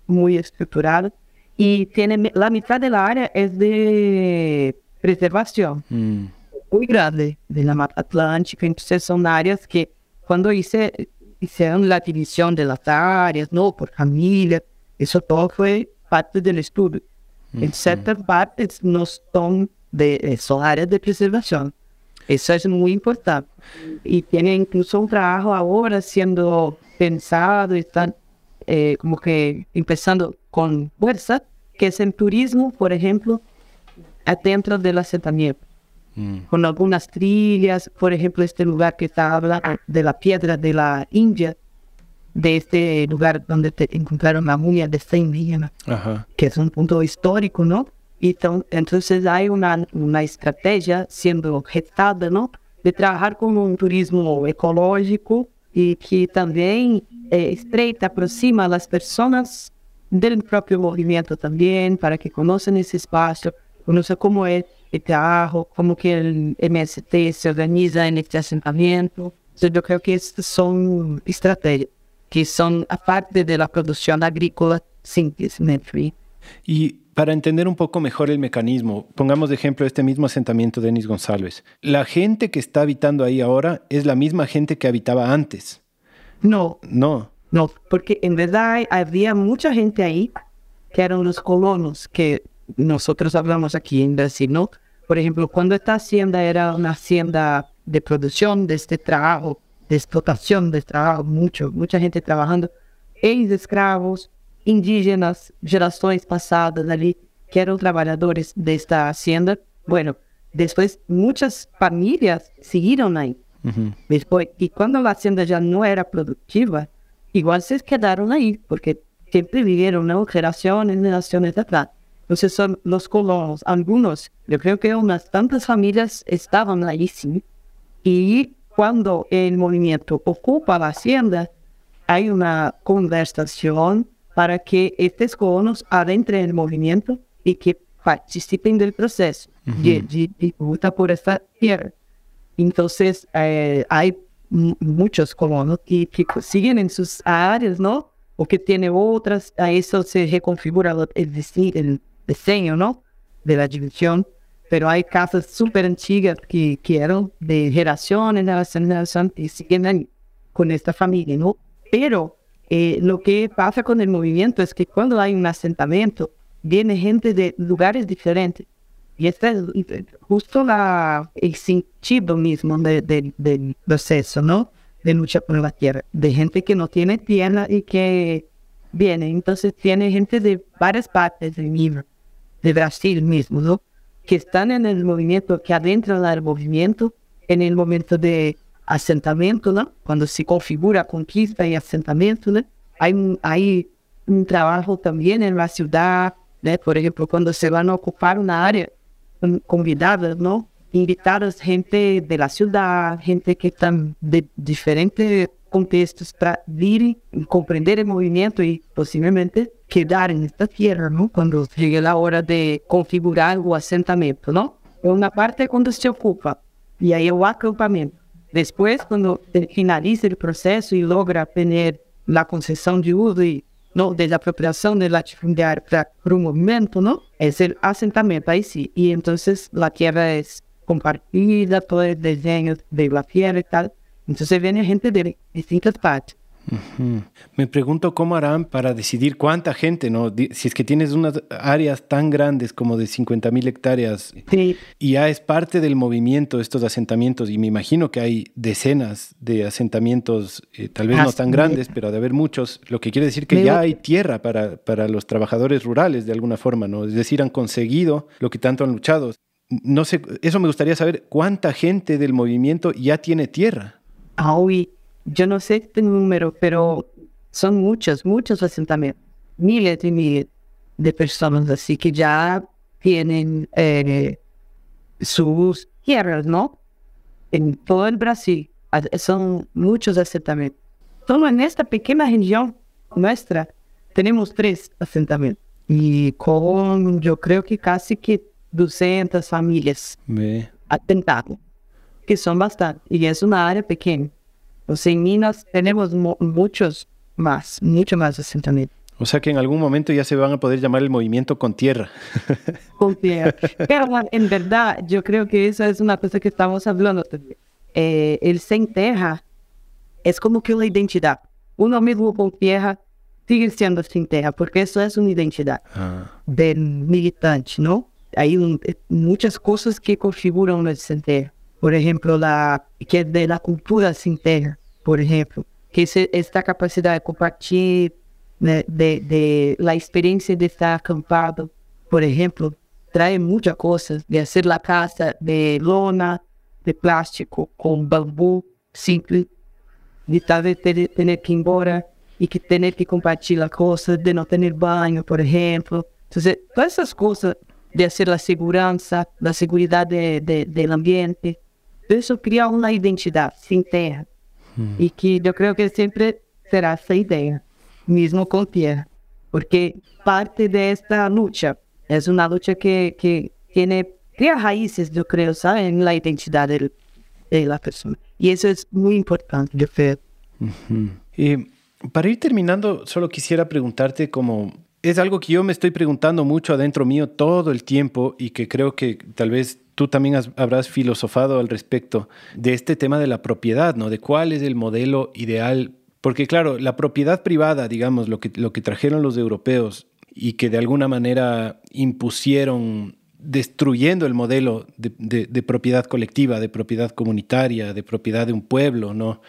muy estructurado. Y tiene la mitad de la área es de preservación. Mm. Muy grande, de la Mata Atlántica. Entonces, son áreas que cuando hice, hicieron la división de las áreas, ¿no? Por familia, eso todo fue parte del estudio. En ciertas partes no son de, son áreas de preservación. Eso es muy importante. Y tiene incluso un trabajo ahora siendo pensado, están eh, como que empezando con fuerza, que es el turismo, por ejemplo, dentro del asentamiento. Mm. Con algunas trillas, por ejemplo, este lugar que está hablando de la piedra de la India, de este lugar donde te encontraron la momia de Saint que es un punto histórico, ¿no? Y entonces hay una, una estrategia siendo gestada, ¿no? De trabajar con un turismo ecológico y que también eh, estreita, aproxima a las personas del propio movimiento también, para que conozcan ese espacio, conozcan cómo es trabajo, cómo que el MST se organiza en este asentamiento. Entonces yo creo que estas son estrategias que son aparte de la producción agrícola simplemente. Y para entender un poco mejor el mecanismo, pongamos de ejemplo este mismo asentamiento de Denis González. ¿La gente que está habitando ahí ahora es la misma gente que habitaba antes? No. No. No, porque en verdad había mucha gente ahí que eran los colonos que nosotros hablamos aquí en Brasil, ¿no? Por ejemplo, cuando esta hacienda era una hacienda de producción de este trabajo, de explotación de trabajo, mucho, mucha gente trabajando, ex-escravos, indígenas, gerações passadas ali, que eram trabalhadores desta hacienda. Bueno, después muchas familias siguieron ahí. Ujú. Después, y cuando la hacienda ya no era productiva, igual se quedaron ahí, porque siempre vivieron ¿no? generaciones, generaciones atrás. Entonces son los colonos, algunos, yo creo que unas tantas familias estaban ahí, sí. Y cuando el movimiento ocupa la hacienda, hay una conversación para que estos colonos adentren el movimiento y que participen del proceso de, lucha por esta tierra. Entonces, eh, hay mu- muchos colonos que, que siguen en sus áreas, ¿no? O que tienen otras, a eso se reconfigura el, dise- el diseño, ¿no? De la división. Pero hay casas súper antiguas que, que eran de generación en generación en generación y siguen con esta familia, ¿no? Pero eh, lo que pasa con el movimiento es que cuando hay un asentamiento, viene gente de lugares diferentes. Y este es justo la, el sentido mismo de- de- del proceso, ¿no? De lucha por la tierra. De gente que no tiene tierra y que viene. Entonces tiene gente de varias partes del mundo, de Brasil mismo, ¿no? Que están en el movimiento, que adentran al movimiento en el momento de asentamiento, ¿no? Cuando se configura conquista y asentamiento, ¿no? Hay, un- trabajo también en la ciudad, ¿no? Por ejemplo, cuando se van a ocupar una área, convidadas, ¿no? Invitadas gente de la ciudad, gente que están de diferentes contextos para vir y comprender el movimiento y posiblemente quedar en esta tierra, ¿no? Cuando llegue la hora de configurar o asentamiento, ¿no? Una parte cuando se ocupa y ahí el acampamento. Después, cuando se finaliza el proceso y logra tener la concesión de uso y no de la apropiación de latifundiário para un movimiento, ¿no? Es el asentamiento ahí sí. Y entonces la tierra es compartida, todo el diseño de la tierra y tal. Entonces viene gente de distintas partes. Ujú. Me pregunto cómo harán para decidir cuánta gente, ¿no? Si es que tienes unas áreas tan grandes como de 50 mil hectáreas Sí, y ya es parte del movimiento estos asentamientos y me imagino que hay decenas de asentamientos, eh, tal vez no Así tan es. grandes, pero de haber muchos, lo que quiere decir que ya hay tierra para, para los trabajadores rurales de alguna forma, ¿no? Es decir, han conseguido lo que tanto han luchado. No sé, eso me gustaría saber, ¿cuánta gente del movimiento ya tiene tierra? Hoy, yo no sé este número, pero son muchos, muchos asentamientos. Miles y miles de personas así que ya tienen eh, sus tierras, ¿no? En todo el Brasil. Ah, Son muchos asentamientos. Solo en esta pequeña región nuestra tenemos tres asentamientos. Y con, yo creo que casi que 200 familias Ve. atentado, que son bastante, y es una área pequeña. Entonces, en Minas tenemos mu- muchos más, mucho más asentamientos. O sea que en algún momento ya se van a poder llamar el movimiento con tierra. con tierra. Pero en verdad, yo creo que eso es una cosa que estamos hablando. Eh, el sem terra es como que una identidad. Uno mismo con tierra sigue siendo sin terra, porque eso es una identidad. Ah, del militante, ¿no? Hay un- muchas cosas que configuran el sin terra. Por ejemplo, la, que es de la cultura sin terra, por ejemplo, que es esta capacidad de compartir, né, de, de la experiencia de estar acampado, por ejemplo, trae muchas cosas, de hacer la casa de lona, de plástico, con bambú simple, de tal vez ter- tener que ir embora y que tener que compartir las cosas, de no tener baño, por ejemplo. Entonces, todas esas cosas de hacer la seguridad, la seguridad de, de- ambiente, eso crea una identidad sin terra. Y que yo creo que siempre será esa idea, mismo con tierra. Porque parte de esta lucha es una lucha que, que tiene, crea raíces, yo creo, ¿sabes? En la identidad del- de la persona. Y eso es muy importante, yo creo. ujú. Eh, para ir terminando, solo quisiera preguntarte como... Es algo que yo me estoy preguntando mucho adentro mío todo el tiempo y que creo que tal vez tú también has- habrás filosofado al respecto de este tema de la propiedad, ¿no? De cuál es el modelo ideal. Porque claro, la propiedad privada, digamos, lo que, lo que trajeron los europeos y que de alguna manera impusieron destruyendo el modelo de, propiedad colectiva, de propiedad comunitaria, de propiedad de un pueblo, ¿no?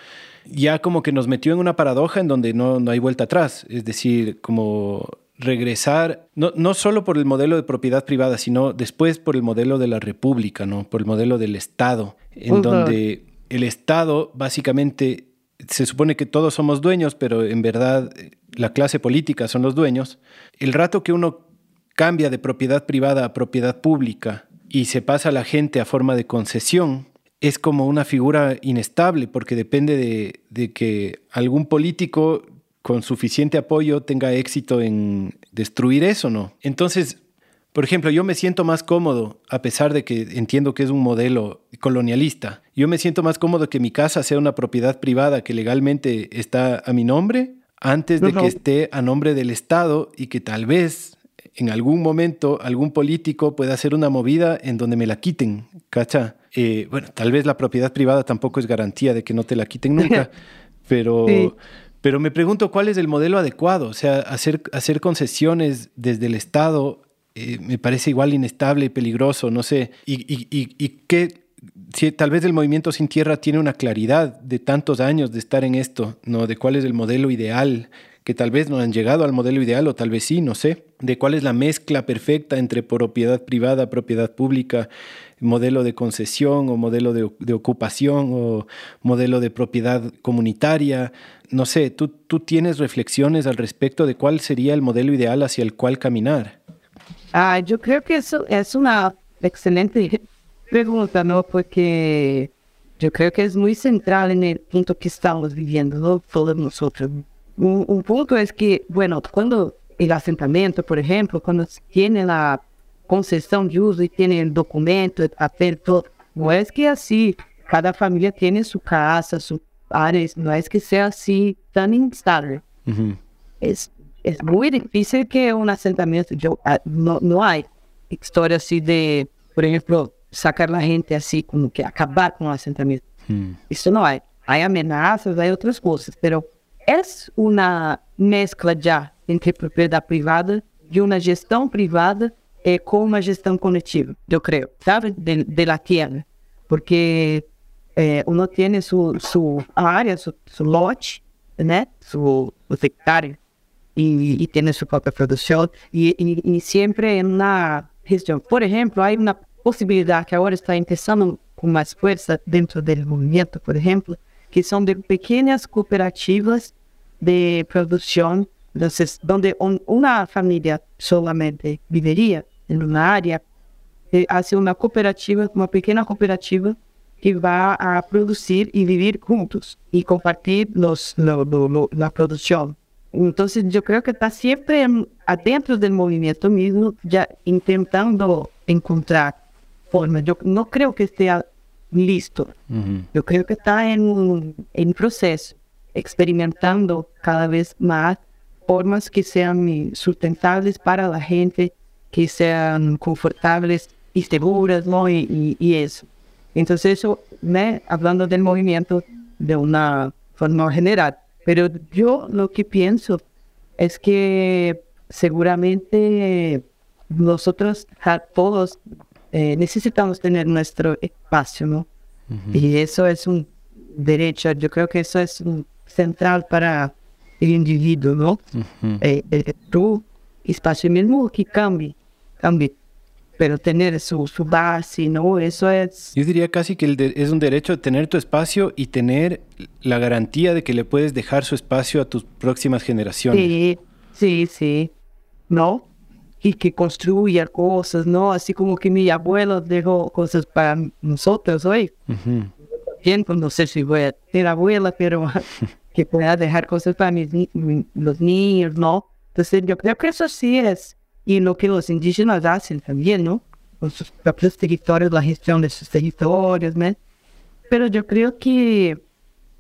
Ya como que nos metió en una paradoja en donde no, no hay vuelta atrás, es decir, como regresar, no, no, solo por el modelo de propiedad privada, sino después por el modelo de la república, ¿no? Por el modelo del Estado, en donde el Estado básicamente se supone que todos somos dueños, pero en verdad la clase política son los dueños. El rato que uno cambia de propiedad privada a propiedad pública y se pasa a la gente a forma de concesión, es como una figura inestable porque depende de, de que algún político con suficiente apoyo tenga éxito en destruir eso, ¿no? Entonces, por ejemplo, yo me siento más cómodo, a pesar de que entiendo que es un modelo colonialista, yo me siento más cómodo que mi casa sea una propiedad privada que legalmente está a mi nombre, antes de que esté a nombre del Estado y que tal vez en algún momento algún político pueda hacer una movida en donde me la quiten, ¿cacha? Eh, bueno, tal vez la propiedad privada tampoco es garantía de que no te la quiten nunca, pero, pero me pregunto cuál es el modelo adecuado, o sea, hacer, concesiones desde el Estado eh, me parece igual inestable y peligroso, no sé, y, y, y, y qué, si tal vez el movimiento sin tierra tiene una claridad de tantos años de estar en esto, ¿no? De cuál es el modelo ideal que tal vez no han llegado al modelo ideal o tal vez sí, no sé, de cuál es la mezcla perfecta entre propiedad privada, propiedad pública, modelo de concesión o modelo de, ocupación o modelo de propiedad comunitaria. No sé, ¿tú, tú tienes reflexiones al respecto de cuál sería el modelo ideal hacia el cual caminar. Ah, yo creo que eso es una excelente pregunta, ¿no? Porque yo creo que es muy central en el punto que estamos viviendo, ¿no? Todos nosotros. Un, punto es que, bueno, cuando el asentamiento, por ejemplo, cuando tiene la concesión de uso y tiene el documento, el papel, todo, no es que así, cada familia tiene su casa, su áreas, no es que sea así tan instable. es, es muy difícil que un asentamiento, yo, ah, no, no hay historia así de, por ejemplo, sacar la gente así, como que acabar con el asentamiento. Eso no hay. Hay amenazas, hay otras cosas, pero é uma mescla já entre propriedade privada e uma gestão privada é, com uma gestão coletiva, eu creio, sabe, de, de la tierra. Porque é, uno tem sua su área, seu lote, né, seu hectare, e, e tem sua própria produção, e, e, e sempre em uma região. Por exemplo, há uma possibilidade que agora está começando com mais força dentro do movimento, por exemplo, que são de pequenas cooperativas de produção, entonces, donde un, una familia solamente viveria em uma área, eh, hace uma cooperativa, uma pequena cooperativa que vai a produzir e viver juntos e compartilhar los, lo, lo, lo, la produção. Então, eu creio que está sempre dentro do movimento mesmo, já tentando encontrar formas. Eu não creio que esteja listo. Eu creio que está em, em processo, experimentando cada vez mais formas que sejam sustentáveis para a gente, que sejam confortáveis e seguras, não? E, e, e isso. Então, isso, né, falando do movimento de uma forma geral. Mas eu, o que penso é que seguramente nós todos eh, necesitamos tener nuestro espacio, ¿no? Uh -huh. Y eso es un derecho, yo creo que eso es un central para el individuo, ¿no? Uh -huh. eh, eh, tu espacio mismo que cambie, cambie. Pero tener su, su base, ¿no? Eso es... Yo diría casi que el de, es un derecho tener tu espacio y tener la garantía de que le puedes dejar su espacio a tus próximas generaciones. Sí, sí, sí. ¿No? y que construya cosas, ¿no? Así como que mi abuelo dejó cosas para nosotros hoy. Bien, pues no sé si voy a ser abuela, pero que pueda dejar cosas para mis, los niños, ¿no? Entonces yo creo que eso sí es, y lo que los indígenas hacen también, ¿no? Con sus propios territorios, la gestión de sus territorios, ¿no? Pero yo creo que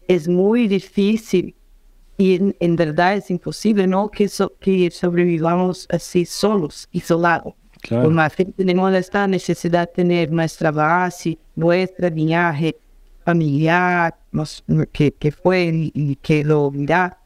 es muy difícil y en, verdad es imposible, ¿no? Que, que sobrevivamos así solos, isolados. Claro. Por más que tenemos esta necesidad de tener nuestra base, nuestra linaje familiar, que, que fue y, que lo mira,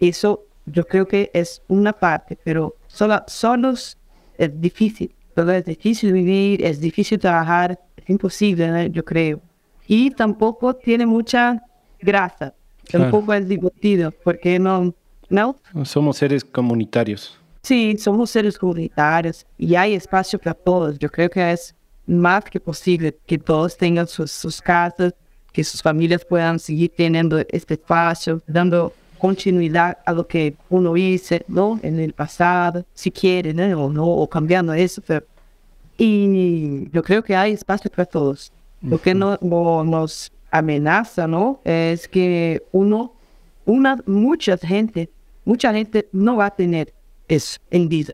eso yo creo que es una parte, pero solo, solos es difícil. Solo es difícil vivir, es difícil trabajar, es imposible, ¿no? yo creo. Y tampoco tiene mucha grasa, Claro. tampoco es divertido, porque no, no, Somos seres comunitarios. Sí, somos seres comunitarios y hay espacio para todos. Yo creo que es más que posible que todos tengan sus, sus casas, que sus familias puedan seguir teniendo este espacio, dando continuidad a lo que uno hizo, ¿no? En el pasado, si quiere, ¿no? O no, o cambiando eso. pero- Y yo creo que hay espacio para todos. Lo que no, no- nos amenaza, ¿no? Es que uno, una, mucha gente, mucha gente no va a tener eso en vida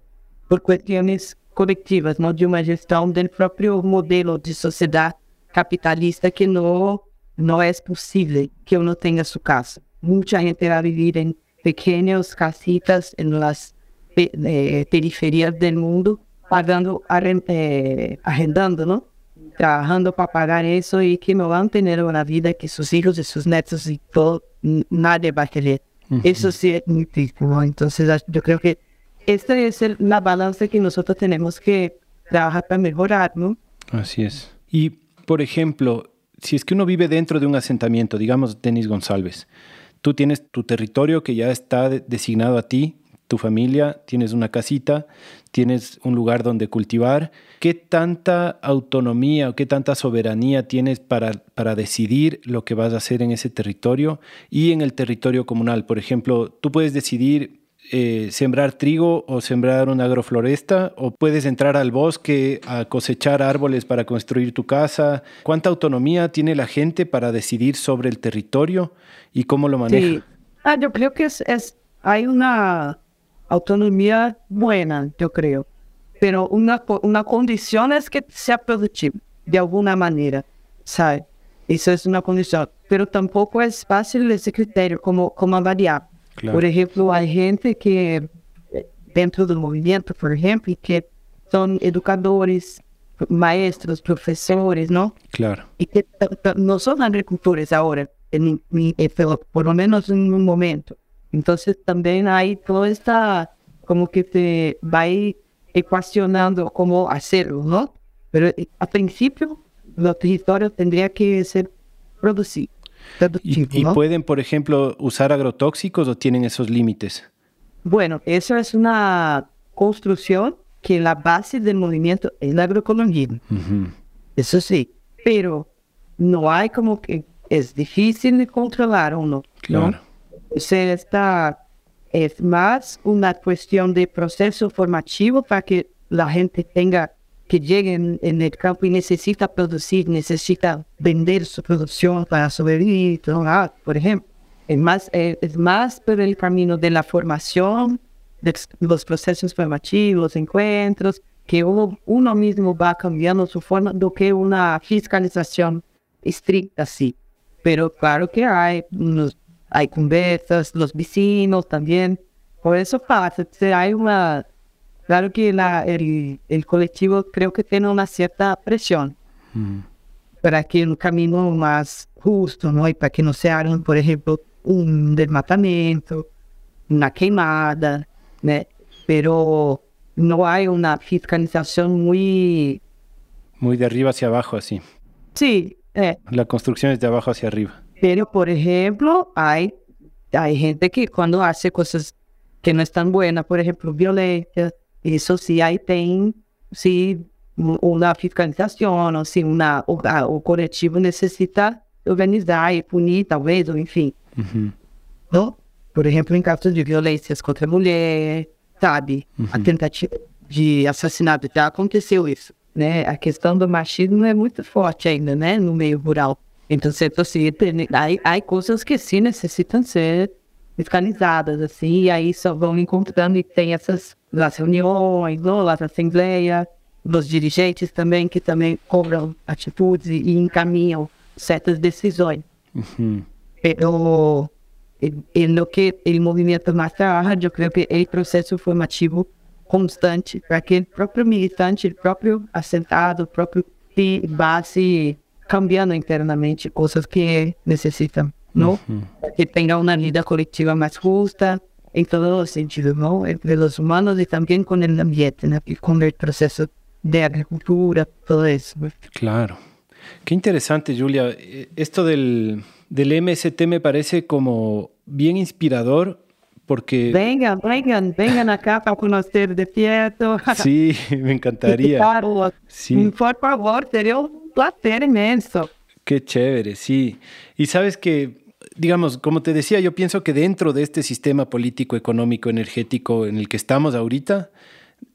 por cuestiones colectivas, ¿no? De uma gestão del próprio modelo de sociedade capitalista que no, no es posible que uno tenga su casa. Mucha gente va a vivir en pequeñas casitas en las pe- eh, periferias del mundo, pagando, eh, arrendando, ¿no? Trabajando para pagar eso y que no van a tener una vida que sus hijos y sus nietos y todo, nadie va a querer. Eso sí es muy triste, ¿no? Entonces as- yo creo que esta es el- la balanza que nosotros tenemos que trabajar para mejorar, ¿no? Así es. Y, por ejemplo, si es que uno vive dentro de un asentamiento, digamos Denis González, tú tienes tu territorio que ya está de- designado a ti, tu familia, tienes una casita, tienes un lugar donde cultivar. ¿Qué tanta autonomía o qué tanta soberanía tienes para, para decidir lo que vas a hacer en ese territorio y en el territorio comunal? Por ejemplo, tú puedes decidir eh, sembrar trigo o sembrar una agrofloresta o puedes entrar al bosque a cosechar árboles para construir tu casa. ¿Cuánta autonomía tiene la gente para decidir sobre el territorio y cómo lo maneja? Sí. Ah, yo creo que es, es- hay una autonomía buena, yo creo, pero una, una condición es que sea productivo, de alguna manera, ¿sabe? Eso es una condición, pero tampoco es fácil ese criterio, como, como avaliar. Claro. Por ejemplo, hay gente que, eh, dentro del movimiento, por ejemplo, que son educadores, maestros, profesores, ¿no? Claro. y que no son agricultores ahora, en, en- en- pero por lo menos en un momento. Entonces también hay toda esta, como que se va ecuacionando cómo hacerlo, ¿no? Pero eh, a principio los territorios tendrían que ser producidos. ¿Y, pueden, por ejemplo, usar agrotóxicos o tienen esos límites? Bueno, eso es una construcción que la base del movimiento es la agroecología. Eso sí, pero no hay como que es difícil de controlar uno. Claro. ¿no? O sea, esta es más una cuestión de proceso formativo para que la gente tenga que llegue en, el campo y necesita producir, necesita vender su producción para sobrevivir, ah, por ejemplo. Es más, eh, es más por el camino de la formación, de los procesos formativos, encuentros, que uno, mismo va cambiando su forma do que una fiscalización estricta, sí. Pero claro que hay, unos- hay conversas, los vecinos también, por eso pasa, hay una, claro que la, el, el colectivo creo que tiene una cierta presión Mm. para que un camino más justo, ¿no? Y para que no se hagan, por ejemplo, un desmatamento, una queimada, ¿no? Pero no hay una fiscalización muy... Muy de arriba hacia abajo, así. Sí, eh, La construcción es de abajo hacia arriba. pero por ejemplo, hay, hay gente que cuando hace cosas que no están buenas, por ejemplo, violencia, eso sí, ahí tem, sí, u- una fiscalización, o si una, o, a- o coletivo necesita organizar e punir, talvez, ou enfim, Ujú. não? Por exemplo, em casos de violências contra a mulher, sabe? A tentativa de assassinato já aconteceu isso, né? A questão do machismo é muito forte ainda, né? No meio rural. Então, você assim, tem- aí, há coisas que sim necessitam ser fiscalizadas, assim, e aí só vão encontrando e tem essas as reuniões, não? As assembleias, dos dirigentes também, que também cobram atitudes e encaminham certas decisões. Ujú. Pero en, en lo que el movimiento más trabaja, yo creo que el proceso formativo constante para que el propio militante, el propio asentado, el propio sí, va así cambiando internamente cosas que necesitan, ¿no? Ujú. Que tenga una vida colectiva más justa, en todos los sentidos, ¿no? Entre los humanos y también con el ambiente, ¿no? y con el proceso de agricultura, todo eso. Claro. Qué interesante, Julia. Eh, esto del, del MST me parece como bien inspirador porque... Vengan, vengan, vengan acá para conocer de cierto. Sí, me encantaría. Sí. Por favor, sería un placer inmenso. Qué chévere, sí. Y sabes que, digamos, como te decía, yo pienso que dentro de este sistema político, económico, energético en el que estamos ahorita,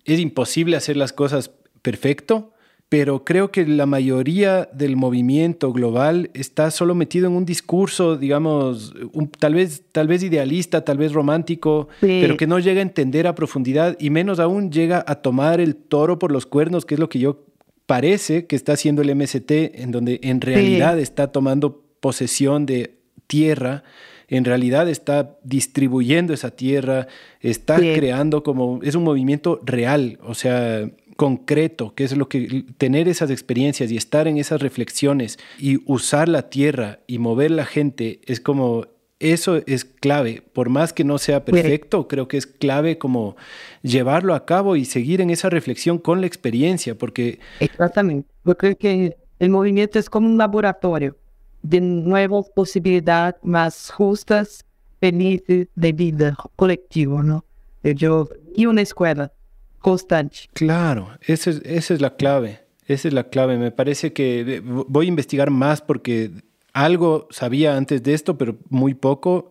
es imposible hacer las cosas perfecto, pero creo que la mayoría del movimiento global está solo metido en un discurso, digamos, tal, vez, tal vez idealista, tal vez romántico, pero que no llega a entender a profundidad y menos aún llega a tomar el toro por los cuernos, que es lo que yo parece que está haciendo el MST, en donde en realidad está tomando posesión de tierra en realidad está distribuyendo esa tierra, está creando como, es un movimiento real, o sea, concreto, que es lo que tener esas experiencias y estar en esas reflexiones y usar la tierra y mover la gente es como eso es clave, por más que no sea perfecto, creo que es clave como llevarlo a cabo y seguir en esa reflexión con la experiencia, porque... Exactamente, yo creo que el movimiento es como un laboratorio de nuevas posibilidades más justas, felices de vida colectivo, ¿no? Yo, y una escuela constante. Claro, esa es, esa es la clave. Esa es la clave. Me parece que voy a investigar más porque algo sabía antes de esto, pero muy poco.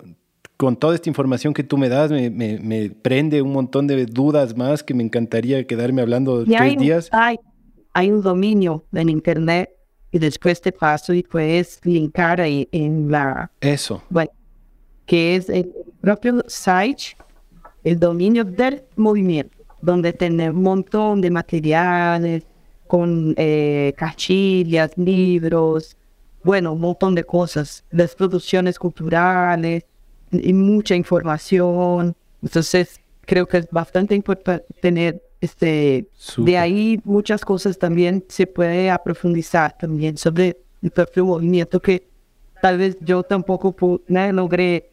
Con toda esta información que tú me das, me, me, prende un montón de dudas más que me encantaría quedarme hablando tres hay, días. Hay, hay un dominio en Internet y después te paso y puedes linkar ahí en la... Eso. Bueno, que es el propio site, el dominio del movimiento donde tiene un montón de materiales, con eh, cartillas, libros, bueno, un montón de cosas, las producciones culturales y mucha información. Entonces, creo que es bastante importante tener este, de ahí muchas cosas también se puede profundizar también sobre el propio movimiento que tal vez yo tampoco no logré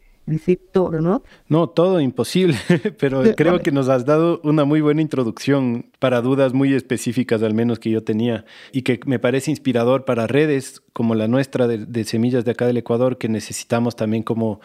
todo, ¿no? No, todo imposible, pero creo que nos has dado una muy buena introducción para dudas muy específicas, al menos que yo tenía, y que me parece inspirador para redes como la nuestra de, Semillas de acá del Ecuador, que necesitamos también como,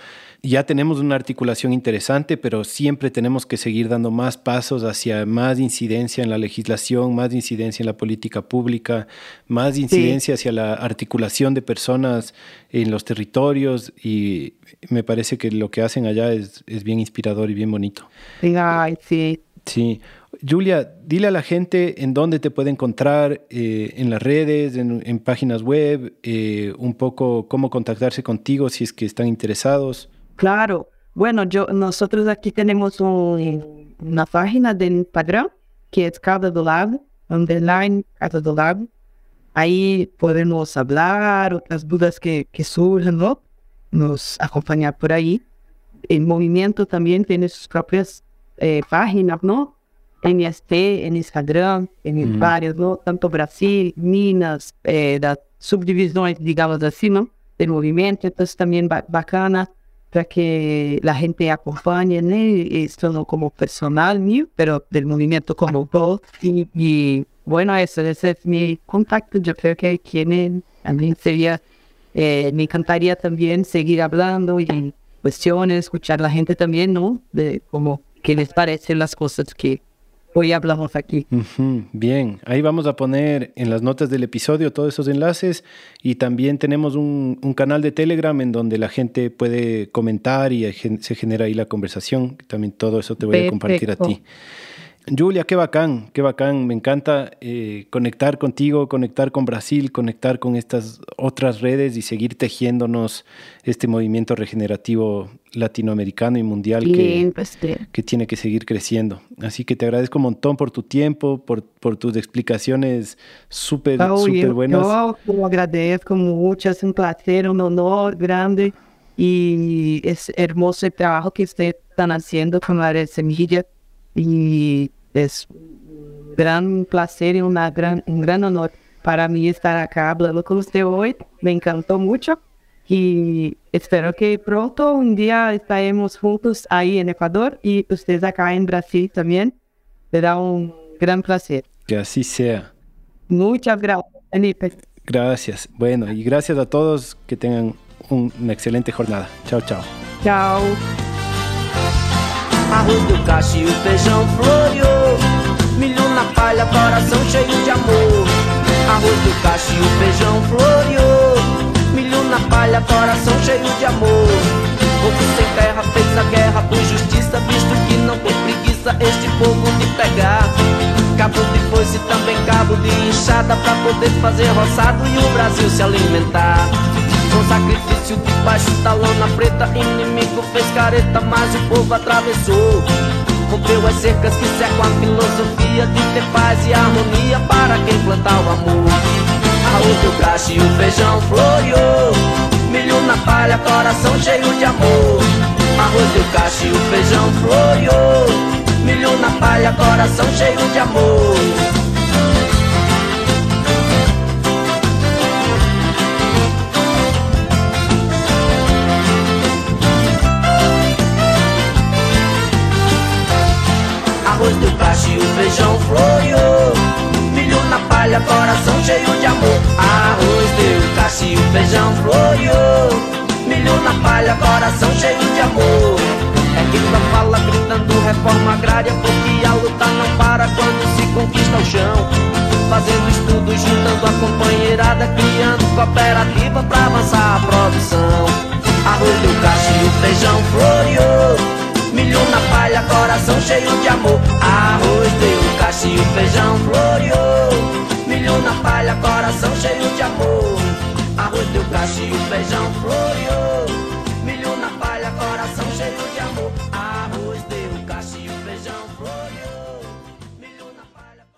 ya tenemos una articulación interesante, pero siempre tenemos que seguir dando más pasos hacia más incidencia en la legislación, más incidencia en la política pública, más incidencia hacia la articulación de personas en los territorios, y me parece que lo que hacen allá es, es bien inspirador y bien bonito. Ay, sí. Sí. Julia, dile a la gente en dónde te puede encontrar, eh, en las redes, en, páginas web, eh, un poco cómo contactarse contigo si es que están interesados. Claro. Bueno, yo, nosotros aquí tenemos una página de Instagram que es Cada do Lado, underline Cada do Lado. Ahí podemos hablar, otras dudas que, que surjan, ¿no? Nos acompañar por ahí. El movimiento también tiene sus propias eh, páginas, ¿no? MST en Instagram, en varios, ¿no? Tanto Brasil, Minas, eh, las subdivisiones, digamos así, ¿no? Del movimiento, entonces también bacana para que la gente acompañe, ¿no? Esto no como personal mío, pero del movimiento como todo. Y, bueno, eso, ese es mi contacto. Yo creo que tienen, a mí sería, eh, me encantaría también seguir hablando y cuestiones, escuchar a la gente también, ¿no? De cómo, qué les parecen las cosas que hoy hablamos aquí. Bien, ahí vamos a poner en las notas del episodio todos esos enlaces y también tenemos un, canal de Telegram en donde la gente puede comentar y se genera ahí la conversación. También todo eso te voy a compartir a ti. Julia, qué bacán, qué bacán. Me encanta eh, conectar contigo, conectar con Brasil, conectar con estas otras redes y seguir tejiéndonos este movimiento regenerativo latinoamericano y mundial que, pues, que, tiene que seguir creciendo. Así que te agradezco un montón por tu tiempo, por, por tus explicaciones súper, súper buenas. Yo agradezco mucho, es un placer, un honor grande y es hermoso el trabajo que ustedes están haciendo con la red Semilla y es un gran placer y gran, un gran honor para mí estar acá hablando con usted hoy. Me encantó mucho Y espero que pronto un día estaremos juntos ahí en Ecuador y ustedes acá en Brasil también. Será un gran placer. Que así sea. Muchas gracias, Felipe. Gracias. Bueno, y gracias a todos. Que tengan un, una excelente jornada. Chao, chao. Chao. Arroz do cacho e o feijão floreou. Milho na palha, coração cheio de amor. Arroz do cacho e o feijão floreou. Milho na palha, coração cheio de amor. Povo sem terra fez a guerra por justiça Visto que não tem preguiça este povo de pegar. Cabo de foice, também cabo de enxada Pra poder fazer roçado e o Brasil se alimentar com sacrifício debaixo da lona preta. Inimigo fez careta, mas o povo atravessou. Rompeu as cercas que cercam a filosofia De ter paz e harmonia para quem plantar o amor. Arroz do cacho e o feijão floreou. Milho na palha, coração cheio de amor. Arroz do cacho e o feijão floreou. Milho na palha, coração cheio de amor arroz do cacho e o feijão floreou Milho na palha, coração cheio de amor. Arroz do cacho e o feijão floreou Milho na palha, coração cheio de amor. É quem só fala gritando reforma agrária Porque a luta não para quando se conquista o chão. Fazendo estudo, juntando a companheirada Criando cooperativa pra avançar a produção. Arroz do cacho e o feijão floreou Milho na palha, coração cheio de amor. Arroz deu o feijão floreou. Milho na palha, coração cheio de amor. Arroz deu o feijão floreou